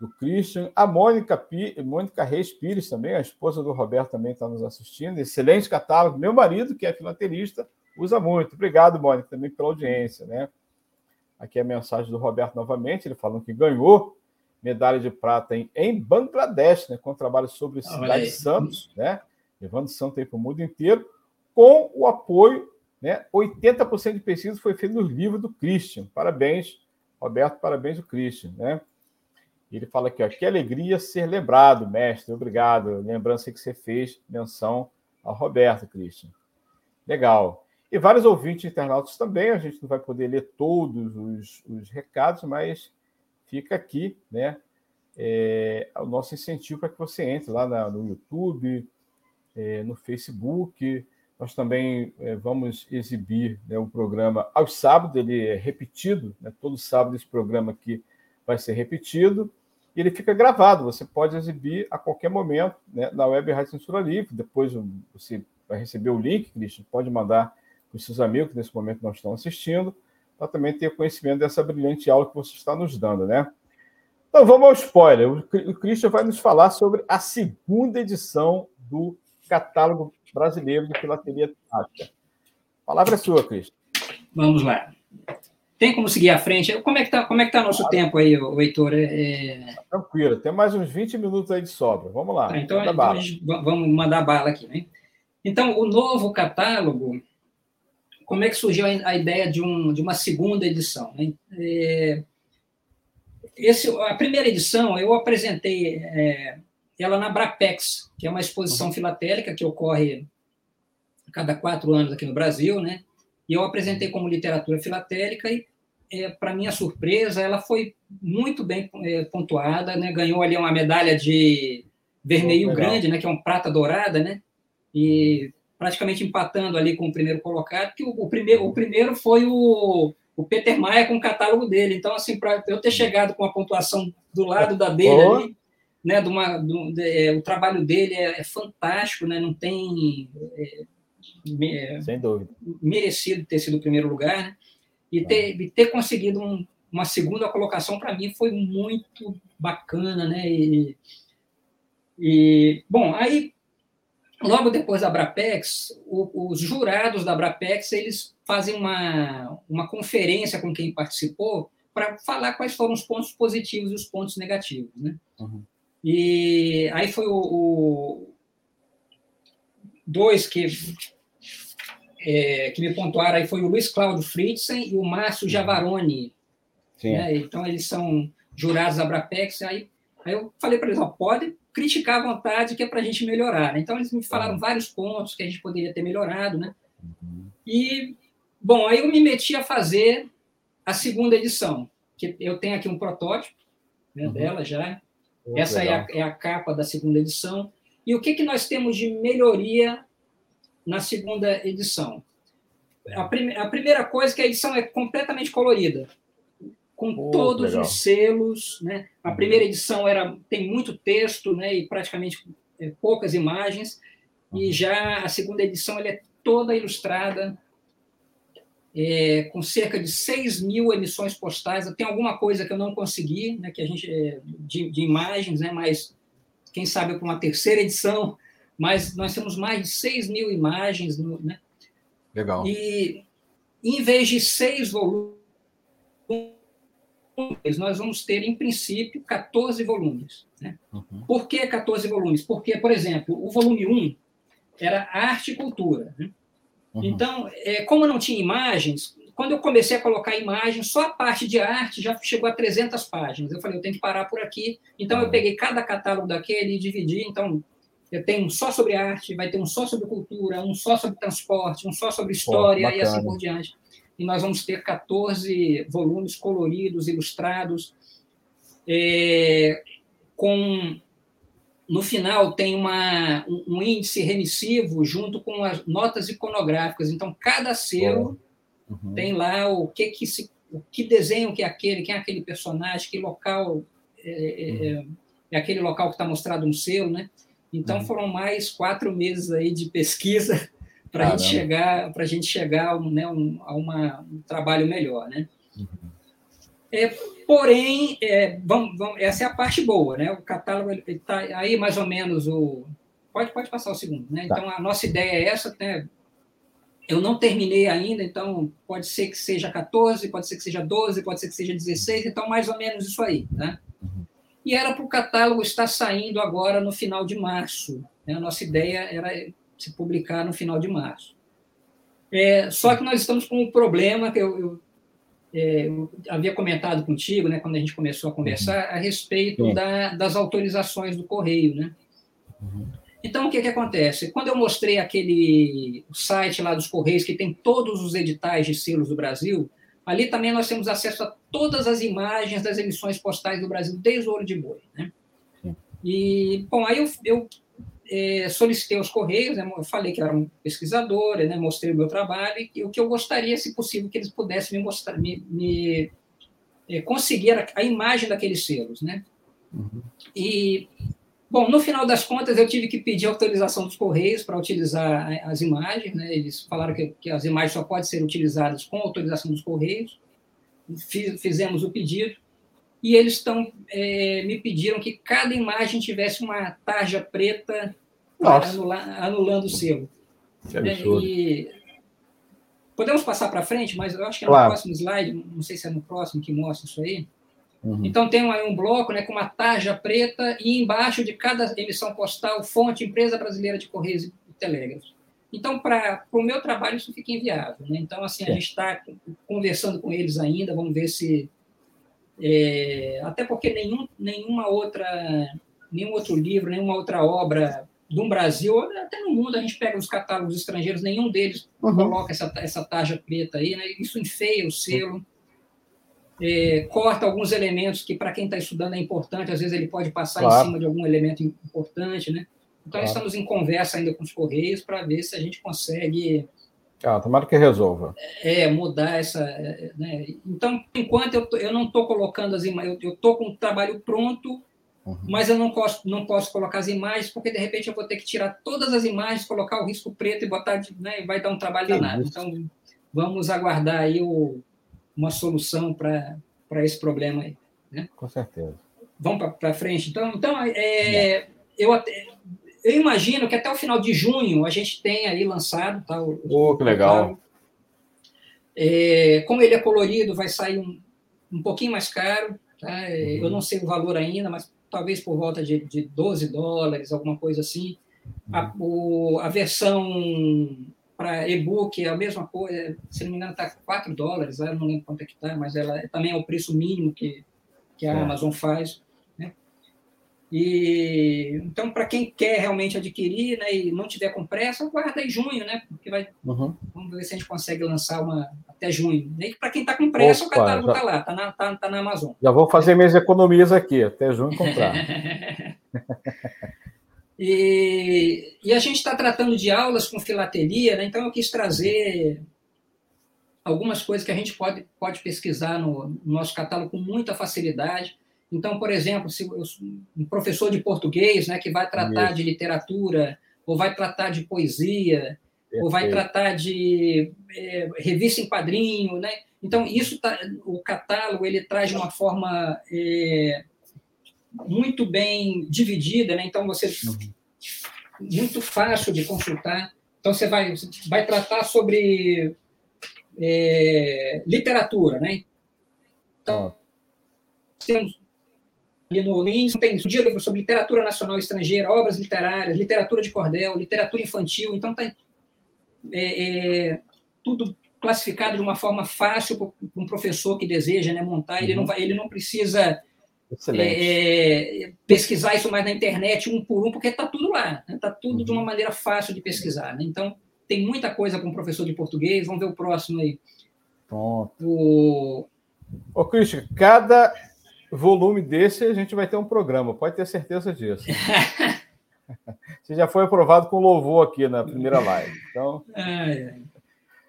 do Christian. A Mônica, P, Mônica Reis Pires também, a esposa do Roberto, também está nos assistindo. Excelente catálogo. Meu marido, que é filatelista, usa muito. Obrigado, Mônica, também pela audiência. Né? Aqui é a mensagem do Roberto novamente, ele falando que ganhou medalha de prata em, em Bangladesh, né, com trabalho sobre Cidade de Santos, né, levando Santos para o mundo inteiro, com o apoio né? 80% de pesquisa foi feito no livro do Christian. Parabéns, Roberto, parabéns o Christian. Né? Ele fala aqui, ó, que alegria ser lembrado, mestre. Obrigado. Lembrança que você fez menção ao Roberto, Christian. Legal. E vários ouvintes internautas também. A gente não vai poder ler todos os, os recados, mas fica aqui, né? É, o nosso incentivo para que você entre lá na, no YouTube, é, no Facebook, nós também é, vamos exibir né, o programa aos sábados, ele é repetido, né, todo sábado esse programa aqui vai ser repetido, ele fica gravado, você pode exibir a qualquer momento né, na Web Rádio Censura Livre, depois você vai receber o link, Cristian, pode mandar os seus amigos que nesse momento não estão assistindo, para também ter conhecimento dessa brilhante aula que você está nos dando, né? Então vamos ao spoiler. O Christian vai nos falar sobre a segunda edição do catálogo brasileiro de filatelia tática. A palavra é sua, Cris. Vamos lá. Tem como seguir à frente? Como é que está como é que tá nosso claro. tempo aí, Heitor? É... Tá tranquilo, tem mais uns 20 minutos aí de sobra. Vamos lá. Tá, então, então vamos mandar bala aqui, né? Então, o novo catálogo, como é que surgiu a ideia de, um, de uma segunda edição? Né? É, esse, a primeira edição eu apresentei é, ela na Brapex, que é uma exposição uhum. filatélica que ocorre a cada quatro anos aqui no Brasil, né? E eu apresentei como literatura filatélica e, é, para minha surpresa, ela foi muito bem é, pontuada, né? Ganhou ali uma medalha de vermelho oh, grande, né? Que é um prata dourada, né? E praticamente empatando ali com o primeiro colocado, que o, o primeiro, o primeiro foi o, o Peter Maia com o catálogo dele. Então, assim, para eu ter chegado com a pontuação do lado da dele oh. ali, né, de uma, de, de, é, o trabalho dele é, é, fantástico, né, não tem é, é Sem dúvida. merecido ter sido o primeiro lugar, né, e ter, e ter conseguido um, uma segunda colocação para mim foi muito bacana, né, e, e bom, aí logo depois da Abrapex, o, os jurados da Abrapex eles fazem uma, uma conferência com quem participou para falar quais foram os pontos positivos e os pontos negativos, né? Uhum. E aí foi o, o dois que, é, que me pontuaram aí foi o Luiz Cláudio Fritzen e o Márcio uhum. Javaroni. Né? Então, eles são jurados da Abrapex. Aí, aí eu falei para eles, ó, pode criticar à vontade que é para a gente melhorar. Né? Então, eles me falaram uhum. vários pontos que a gente poderia ter melhorado. Né? Uhum. E, bom, aí eu me meti a fazer a segunda edição, que eu tenho aqui um protótipo né, uhum. dela já, essa é a, é a, capa da segunda edição. E o que, que nós temos de melhoria na segunda edição? A, prim a primeira coisa é que a edição é completamente colorida, com oh, todos legal. os selos. Né? A uhum. primeira edição era tem muito texto né, e praticamente é, poucas imagens, uhum. e já a segunda edição ela é toda ilustrada, é, com cerca de 6 mil emissões postais. Tem alguma coisa que eu não consegui, né, que a gente é, de, de, imagens, né, mas quem sabe para uma terceira edição. Mas nós temos mais de 6 mil imagens. No, né? Legal. E em vez de seis volumes, nós vamos ter, em princípio, 14 volumes. Né? Uhum. Por que 14 volumes? Porque, por exemplo, o volume 1 era arte e cultura. Né? Uhum. Então, é, como não tinha imagens, quando eu comecei a colocar imagens, só a parte de arte já chegou a 300 páginas. Eu falei, eu tenho que parar por aqui. Então, eu uhum. peguei cada catálogo daquele e dividi. Então, eu tenho um só sobre arte, vai ter um só sobre cultura, um só sobre transporte, um só sobre história Pô, e assim por diante. E nós vamos ter 14 volumes coloridos, ilustrados, é, com no final tem uma, um índice remissivo junto com as notas iconográficas. Então, cada selo uhum. tem lá o que, que se, o que desenho que é aquele, quem é aquele personagem, que local é, é, é, uhum. é aquele local que está mostrado no selo, né? Então, uhum. foram mais quatro meses aí de pesquisa para a gente chegar, para a gente chegar né, um, a uma, um trabalho melhor, né? Uhum. É, porém, é, vamos, vamos, essa é a parte boa, né? O catálogo está aí mais ou menos o. Pode, pode passar o segundo, né? Tá. Então, a nossa ideia é essa, né? Eu não terminei ainda, então pode ser que seja 14, pode ser que seja 12, pode ser que seja 16, então mais ou menos isso aí, né? Uhum. E era para o catálogo estar saindo agora no final de março. Né? A nossa ideia era se publicar no final de março. É, só que nós estamos com um problema que eu, eu é, eu havia comentado contigo, né, quando a gente começou a conversar, uhum. a respeito da, das autorizações do correio, né? Uhum. Então, o que, que acontece? Quando eu mostrei aquele site lá dos Correios, que tem todos os editais de selos do Brasil, ali também nós temos acesso a todas as imagens das emissões postais do Brasil, desde o Ouro de Boi. Né? E, bom, aí eu, eu é, solicitei aos Correios, né, eu falei que era um pesquisador, né, mostrei o meu trabalho e o que eu gostaria, se possível, que eles pudessem me mostrar, me, me é, conseguir a, a, imagem daqueles selos, né? Uhum. E bom, no final das contas, eu tive que pedir autorização dos Correios para utilizar as imagens, né? Eles falaram que, que as imagens só podem ser utilizadas com autorização dos Correios. Fiz, fizemos o pedido e eles estão é, me pediram que cada imagem tivesse uma tarja preta anular, anulando o selo. Que absurdo. E, podemos passar para frente, mas eu acho que é no claro. próximo slide, não sei se é no próximo que mostra isso aí. Uhum. Então tem aí um bloco né, com uma tarja preta e embaixo de cada emissão postal, fonte Empresa Brasileira de Correios e Telégrafos. Então, para o meu trabalho, isso fica inviável. Né? Então, assim, a gente está conversando com eles ainda, vamos ver se é, até porque nenhum, nenhuma outra, nenhum outro livro, nenhuma outra obra do Brasil, até no mundo, a gente pega os catálogos estrangeiros, nenhum deles uhum. coloca essa, essa tarja preta aí, né? isso enfeia o selo, é, corta alguns elementos que, para quem está estudando, é importante, às vezes ele pode passar claro. em cima de algum elemento importante, né? Então, claro. estamos em conversa ainda com os Correios para ver se a gente consegue ah, tomara que resolva. É, mudar essa. Né? Então, enquanto eu, tô, eu não estou colocando as imagens, eu estou com o trabalho pronto, uhum. mas eu não posso, não posso colocar as imagens, porque de repente eu vou ter que tirar todas as imagens, colocar o risco preto e botar, né, vai dar um trabalho Sim, danado. Isso. Então, vamos aguardar aí o, uma solução para esse problema aí. Né? Com certeza. Vamos para frente. Então, então é, eu até eu imagino que até o final de junho a gente tenha aí lançado. Tá, o, oh, que legal. É, como ele é colorido, vai sair um, um pouquinho mais caro. Tá? Uhum. Eu não sei o valor ainda, mas talvez por volta de, de 12 dólares, alguma coisa assim. Uhum. A, o, a versão para e-book é a mesma coisa, se não me engano, está 4 dólares, eu não lembro quanto é que está, mas ela também é o preço mínimo que, que a é. Amazon faz. E então, para quem quer realmente adquirir, né, e não tiver com pressa, aguarda em junho, né? Porque vai, uhum. vamos ver se a gente consegue lançar uma até junho. E para quem está com pressa, Opa, o catálogo está lá, está na, tá, tá na Amazon. Já vou fazer minhas economias aqui, até junho comprar. e, e a gente está tratando de aulas com filatelia, né? Então eu quis trazer algumas coisas que a gente pode, pode pesquisar no, no nosso catálogo com muita facilidade. Então, por exemplo, se um professor de português, né, que vai tratar Isso. de literatura, ou vai tratar de poesia, Perfeito. ou vai tratar de é, revista em quadrinho, né? Então, isso tá, o catálogo ele traz de uma forma é, muito bem dividida, né? Então, você uhum. muito fácil de consultar. Então, você vai, vai tratar sobre é, literatura, né? Então, temos ali no Lins, tem um dia sobre literatura nacional e estrangeira, obras literárias, literatura de cordel, literatura infantil, então tem é, é, tudo classificado de uma forma fácil para um professor que deseja né, montar. Ele, não vai, ele não precisa é, pesquisar isso mais na internet um por um, porque está tudo lá. Está né? tudo uhum. de uma uhum. maneira fácil de pesquisar. Né? Então, tem muita coisa para um professor de português. Vamos ver o próximo aí. Pronto. O... Ô, Christian, cada volume desse a gente vai ter um programa, pode ter certeza disso. Você já foi aprovado com louvor aqui na primeira live. Então... Ai, ai.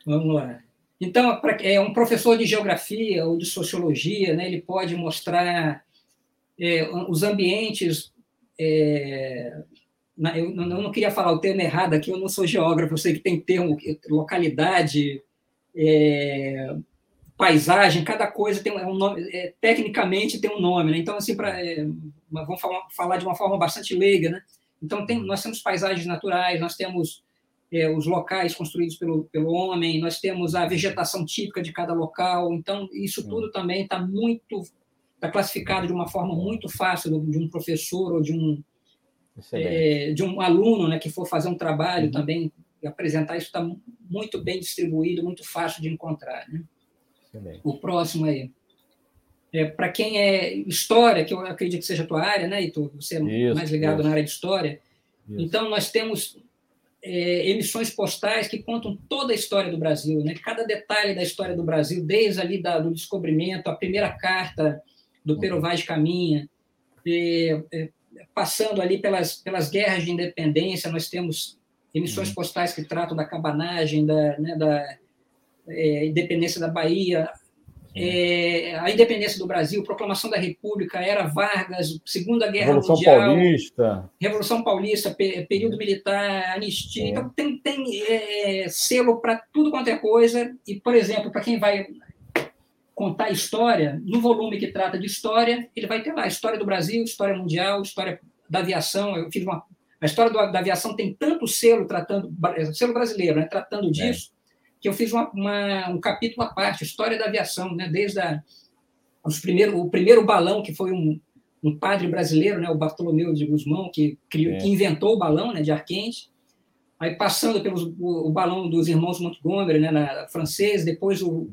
Vamos lá. Então, é um professor de geografia ou de sociologia, né, ele pode mostrar é, os ambientes. É, eu não queria falar o termo errado aqui, eu não sou geógrafo, eu sei que tem termo, localidade, é, paisagem, cada coisa tem um nome, é, tecnicamente tem um nome, né? Então, assim, para é, vamos falar, falar, de uma forma bastante leiga, né? Então, tem, nós temos paisagens naturais, nós temos é, os locais construídos pelo, pelo homem, nós temos a vegetação típica de cada local, então, isso tudo também está muito, está classificado de uma forma muito fácil de um professor ou de um, é, de um aluno, né, que for fazer um trabalho uhum. também, apresentar isso está muito bem distribuído, muito fácil de encontrar, né? Excelente. O próximo aí. É, Para quem é história, que eu acredito que seja a tua área, né, Heitor? Você é isso, mais ligado isso. na área de história. Isso. Então, nós temos é, emissões postais que contam toda a história do Brasil, né? cada detalhe da história do Brasil, desde ali da, do descobrimento, a primeira carta do uhum. Pero Vaz de Caminha, é, é, passando ali pelas, pelas guerras de independência, nós temos emissões uhum. postais que tratam da cabanagem, da, né, da é, independência da Bahia, é, a independência do Brasil, proclamação da República, era Vargas, Segunda Guerra Revolução Mundial, Paulista, Revolução Paulista, período militar, anistia. É. Então tem, tem é, selo para tudo quanto é coisa. E, por exemplo, para quem vai contar história, no volume que trata de história, ele vai ter lá história do Brasil, história mundial, história da aviação. Eu fiz uma a história do, da aviação tem tanto selo tratando selo brasileiro, né, tratando é. disso que eu fiz uma, uma, um capítulo à parte, história da aviação, né? desde a, os primeiro, o primeiro balão, que foi um, um padre brasileiro, né? o Bartolomeu de Guzmão, que, criou, é. que inventou o balão né? de ar quente, aí passando pelo o, o balão dos irmãos Montgomery, né? na francês, depois o,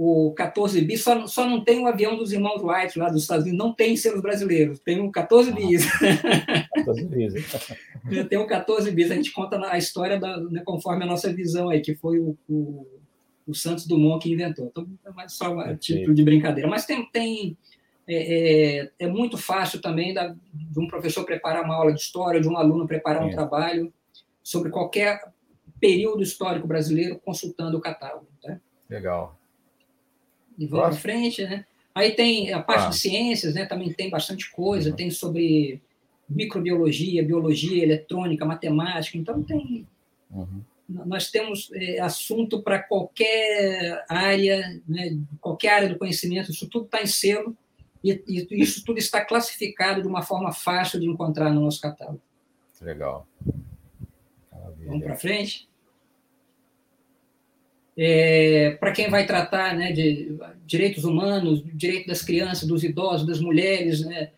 o 14 bis, só, só não tem o avião dos irmãos White lá dos Estados Unidos, não tem selos brasileiros, tem o 14 bis. 14 bis. tem o 14 bis, a gente conta a história da, né, conforme a nossa visão aí, que foi o, o, o Santos Dumont que inventou. Então, é só um tipo de brincadeira. Mas tem, tem é, é, é, muito fácil também da, de um professor preparar uma aula de história, de um aluno preparar um trabalho sobre qualquer período histórico brasileiro consultando o catálogo. Tá? Legal e vamos em frente, né? Aí tem a parte ah. de ciências, né? Também tem bastante coisa, uhum. tem sobre microbiologia, biologia, eletrônica, matemática, então tem. Uhum. Nós temos é, assunto para qualquer área, né, qualquer área do conhecimento, isso tudo está em selo e, e, isso tudo está classificado de uma forma fácil de encontrar no nosso catálogo. Legal. Maravilha. Vamos para frente? É, para quem vai tratar né, de direitos humanos, direito das crianças, dos idosos, das mulheres, né,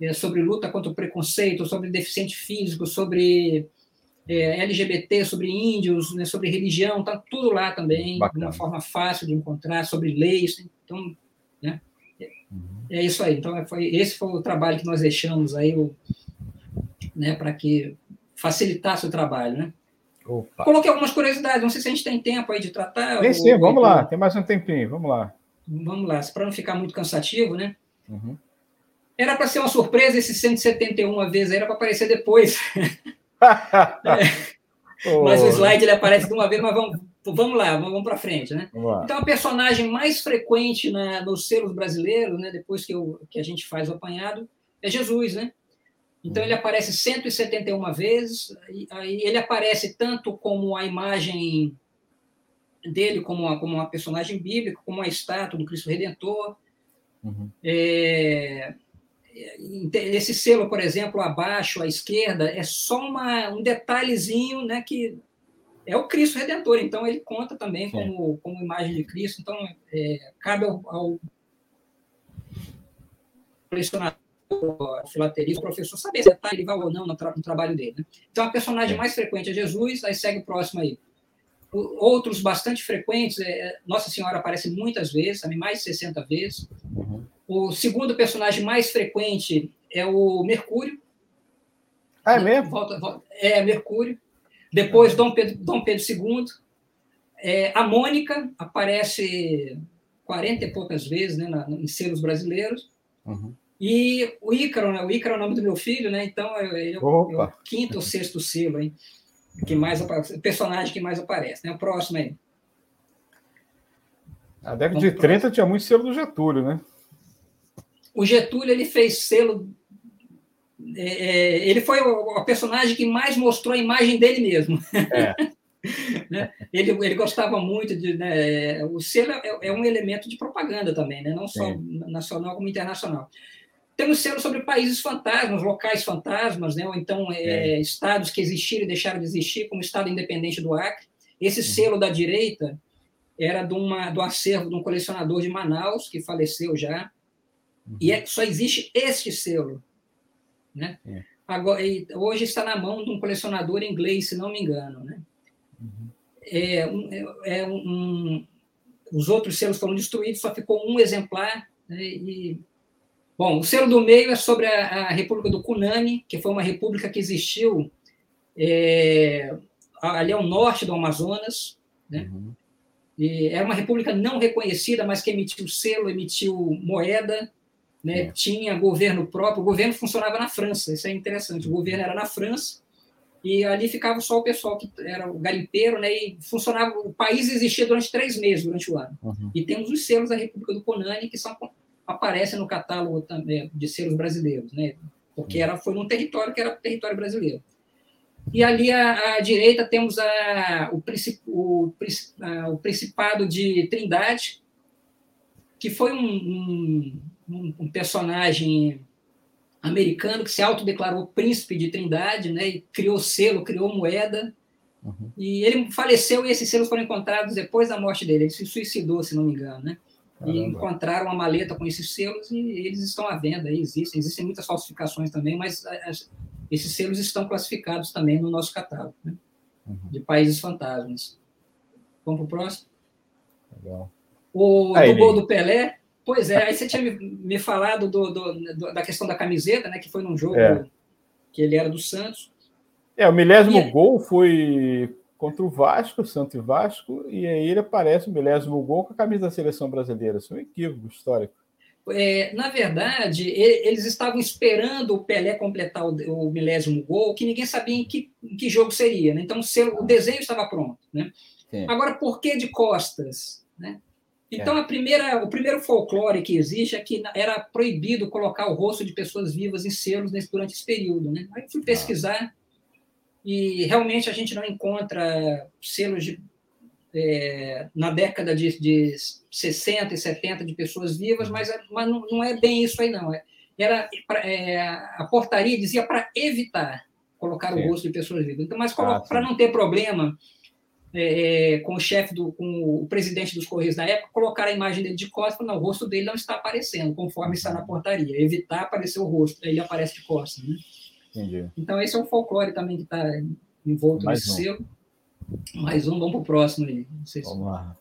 é, sobre luta contra o preconceito, sobre deficiente físico, sobre é, LGBT, sobre índios, né, sobre religião, está tudo lá também, Bacana. de uma forma fácil de encontrar, sobre leis. Então, né, é isso aí. Então, foi, esse foi o trabalho que nós deixamos aí, né, para que facilitasse o trabalho, né? Opa. Coloquei algumas curiosidades, não sei se a gente tem tempo aí de tratar. Tem sim, vamos lá, tem mais um tempinho, vamos lá. Vamos lá, para não ficar muito cansativo, né? Uhum. Era para ser uma surpresa esse 171 vezes, era para aparecer depois. é. Mas o slide ele aparece de uma vez, mas vamos, vamos lá, vamos para frente, né? Então, a personagem mais frequente na, nos selos brasileiros, né, depois que, eu, que a gente faz o apanhado, é Jesus, né? Então, ele aparece 171 vezes, aí ele aparece tanto como a imagem dele, como uma, como uma personagem bíblica, como uma estátua do Cristo Redentor. Uhum. É, esse selo, por exemplo, abaixo à esquerda, é só uma, um detalhezinho né, que é o Cristo Redentor, então ele conta também como, como imagem de Cristo, então é, cabe ao, ao colecionador filateria, o professor saber se ele vai ou não no, tra no trabalho dele. Né? Então, a personagem é. mais frequente é Jesus, aí segue o próximo aí. outros bastante frequentes, é, Nossa Senhora aparece muitas vezes, mais de 60 vezes. Uhum. O segundo personagem mais frequente é o Mercúrio. Ah, é mesmo? Volta, volta, é, Mercúrio. Depois, Dom Pedro, Dom Pedro II. É, a Mônica aparece 40 e poucas vezes né, na, em selos brasileiros. Uhum. E o Ícaro, né? O Ícaro é o nome do meu filho, né? Então, ele é o, é quinto ou sexto selo aí, que mais aparece, personagem que mais aparece, né? O próximo aí. Na década de 30 tinha muito selo do Getúlio, né? O Getúlio ele fez selo. É, é ele foi o, o, personagem que mais mostrou a imagem dele mesmo. É. né? ele, ele gostava muito de. Né? o selo é, é, um elemento de propaganda também, né? não só Sim. nacional como internacional. Temos selo sobre países fantasmas, locais fantasmas, né? ou então é, estados que existiram e deixaram de existir, como o Estado Independente do Acre. Esse uhum. selo da direita era de uma, do acervo de um colecionador de Manaus, que faleceu já, uhum. e é, só existe este selo. Né? É. Agora, hoje está na mão de um colecionador inglês, se não me engano. Né? Uhum. É, um, é, é um, os outros selos foram destruídos, só ficou um exemplar. Né? E, bom, o selo do meio é sobre a, a República do Cunani, que foi uma república que existiu é, ali ao norte do Amazonas. Né? Uhum. E era uma república não reconhecida, mas que emitiu selo, emitiu moeda, né? É. tinha governo próprio. O governo funcionava na França, isso é interessante. O governo era na França e ali ficava só o pessoal que era o garimpeiro, né? E funcionava. O país existia durante três meses durante o ano. Uhum. E temos os selos da República do Conani que são aparecem no catálogo também de selos brasileiros, né? Porque era foi num território que era território brasileiro. E ali à, à direita temos a, o, o, o, Principado de Trindade, que foi um, um, um, personagem americano que se autodeclarou príncipe de Trindade, né, e criou selo, criou moeda. Uhum. E ele faleceu e esses selos foram encontrados depois da morte dele. Ele se suicidou, se não me engano, né? Caramba. E encontraram uma maleta com esses selos e eles estão à venda, existem. Existem muitas falsificações também, mas as, esses selos estão classificados também no nosso catálogo, né? uhum. de países fantasmas. Vamos para o próximo? Legal. O aí, do gol do Pelé, pois é, aí você tinha me, me falado do, do, do, da questão da camiseta, né? Que foi num jogo é. que ele era do Santos. É, o milésimo e... gol foi contra o Vasco, Santo e Vasco, e aí ele aparece o milésimo gol com a camisa da seleção brasileira. Isso é um equívoco histórico. É, na verdade, eles estavam esperando o Pelé completar o, milésimo gol, que ninguém sabia em que, em que jogo seria. Né? Então, o, desenho estava pronto. Né? Agora, por que de costas? Né? Então, é. a primeira, o primeiro folclore que existe é que era proibido colocar o rosto de pessoas vivas em selos nesse, durante esse período. Né? Aí fui pesquisar ah. E realmente a gente não encontra selos de é, na década de, de 60 e 70 de pessoas vivas, mas, é, mas não, não é bem isso aí, não. É, era, é, a portaria dizia para evitar colocar sim. o rosto de pessoas vivas. Então, mas ah, para não ter problema é, com o chefe, do, com o presidente dos Correios na época, colocar a imagem dele de costas, não, o rosto dele não está aparecendo, conforme está na portaria. Evitar aparecer o rosto, ele aparece de costas. Né? Entendi. Então, esse é um folclore também que está envolto Mais nesse um. selo. Mais um, vamos para o próximo aí. Se... Vamos lá.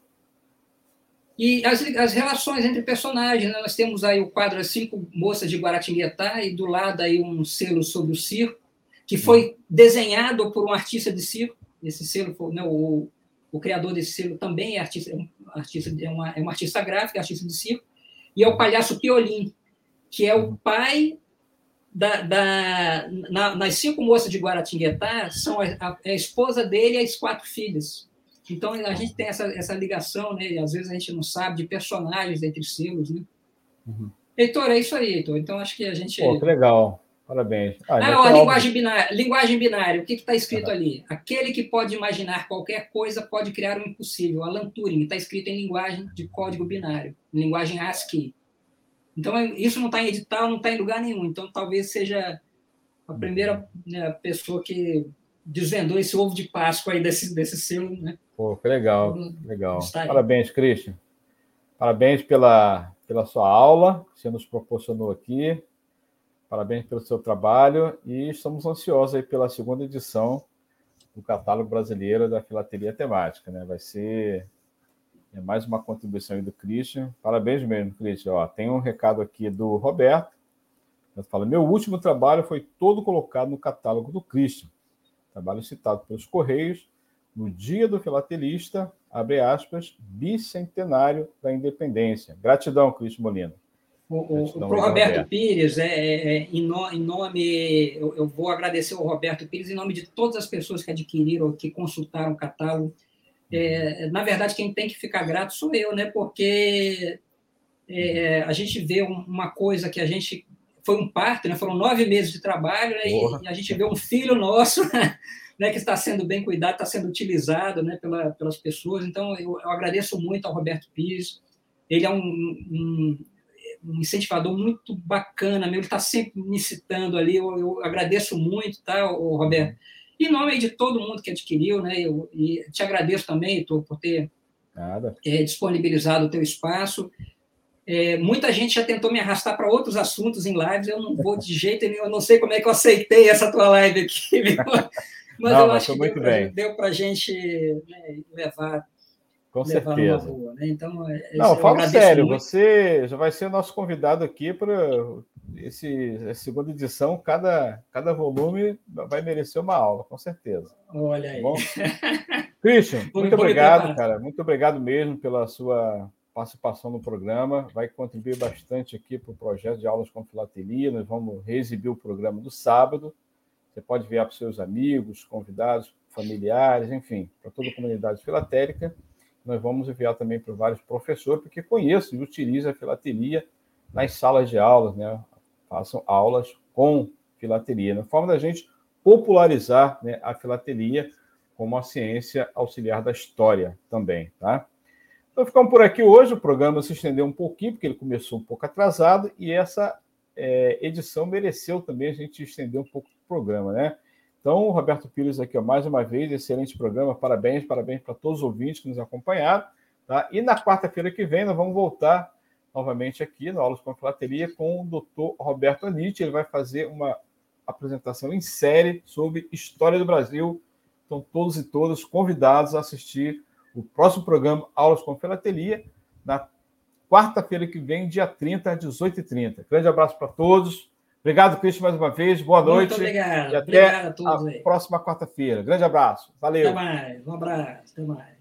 E as, as relações entre personagens, né? nós temos aí o quadro As Cinco Moças de Guaratinguetá e do lado aí um selo sobre o circo, que foi desenhado por um artista de circo. Esse selo, foi, né, o, o criador desse selo também é artista, é um artista, é uma, é um artista gráfico, é artista de circo, e é o palhaço Piolim, que é o pai da, da na, nas cinco moças de Guaratinguetá, são a, a, a, esposa dele e as quatro filhas. Então, a gente tem essa, essa ligação, né? E às vezes a gente não sabe de personagens entre selos, né? Uhum. Heitor, é isso aí, Heitor. Então, acho que a gente... Pô, que legal. Parabéns. Ah, ah ó, linguagem, binária, linguagem binária. O que está escrito uhum. ali? Aquele que pode imaginar qualquer coisa pode criar o um impossível. Alan Turing está escrito em linguagem de código binário, linguagem ASCII. Então, é, isso não está em edital, não está em lugar nenhum. Então, talvez seja a primeira né, pessoa que desvendou esse ovo de Páscoa aí desse, desse selo. Né? Pô, que legal, legal. Parabéns, Christian. Parabéns pela, pela sua aula que você nos proporcionou aqui. Parabéns pelo seu trabalho e estamos ansiosos aí pela segunda edição do catálogo brasileiro da filatelia temática, né? Vai ser é mais uma contribuição aí do Christian. Parabéns mesmo, Christian. Ó, tem um recado aqui do Roberto. Ele fala: Meu último trabalho foi todo colocado no catálogo do Christian. Trabalho citado pelos Correios no dia do filatelista, abre aspas, bicentenário da independência. Gratidão, Cristo Molina. O, o, Roberto, Roberto Pires, é, é, é em, no, em, nome, eu, eu, vou agradecer ao Roberto Pires em nome de todas as pessoas que adquiriram, que consultaram o catálogo. É, na verdade, quem tem que ficar grato sou eu, né? Porque é, a gente vê uma coisa que a gente foi um parto, né? Foram nove meses de trabalho né? e, e, a gente vê um filho nosso né, que está sendo bem cuidado, está sendo utilizado né, pela, pelas pessoas. Então, eu, eu, agradeço muito ao Roberto Pires. Ele é um, um, um incentivador muito bacana, ele está sempre me citando ali. Eu, eu, agradeço muito, tá, o Roberto? Em nome de todo mundo que adquiriu, né, eu, e te agradeço também, Heitor, por ter é, disponibilizado o teu espaço. É, muita gente já tentou me arrastar para outros assuntos em lives, eu não vou de jeito nenhum, eu não sei como é que eu aceitei essa tua live aqui, viu? Mas Não, eu mas acho que deu, para a gente né, levar. Com levar certeza. Boa, né? Então, é, Não, fala sério, muito. você já vai ser o nosso convidado aqui para esse a segunda edição. Cada, cada volume vai merecer uma aula, com certeza. Olha tá aí. Bom? Christian, muito obrigado, cara. Muito obrigado mesmo pela sua participação no programa. Vai contribuir bastante aqui para o projeto de aulas com filatelia. Nós vamos reexibir o programa do sábado. Você pode enviar para os seus amigos, convidados, familiares, enfim, para toda a comunidade filatélica. Nós vamos enviar também para vários professores, porque conheço e utilizam a filatelia nas salas de aulas, né? Façam aulas com filatelia, na forma da gente popularizar né, a filatelia como a ciência auxiliar da história também, tá? Então ficamos por aqui hoje. O programa se estendeu um pouquinho, porque ele começou um pouco atrasado, e essa é, edição mereceu também a gente estender um pouco o programa, né? Então, Roberto Pires aqui, ó, mais uma vez, excelente programa, parabéns, parabéns para todos os ouvintes que nos acompanharam, tá? E na quarta-feira que vem nós vamos voltar novamente aqui no Aulas com Filateria com o doutor Roberto Anitti, ele vai fazer uma apresentação em série sobre história do Brasil, então todos e todas convidados a assistir o próximo programa Aulas com Filatelia, na quarta-feira que vem, dia 30, às 18h30. Grande abraço para todos. Obrigado, Cristian, mais uma vez. Boa Muito noite. obrigado. E até obrigado a, todos a próxima quarta-feira. Grande abraço. Valeu. Até mais. Um abraço. Até mais.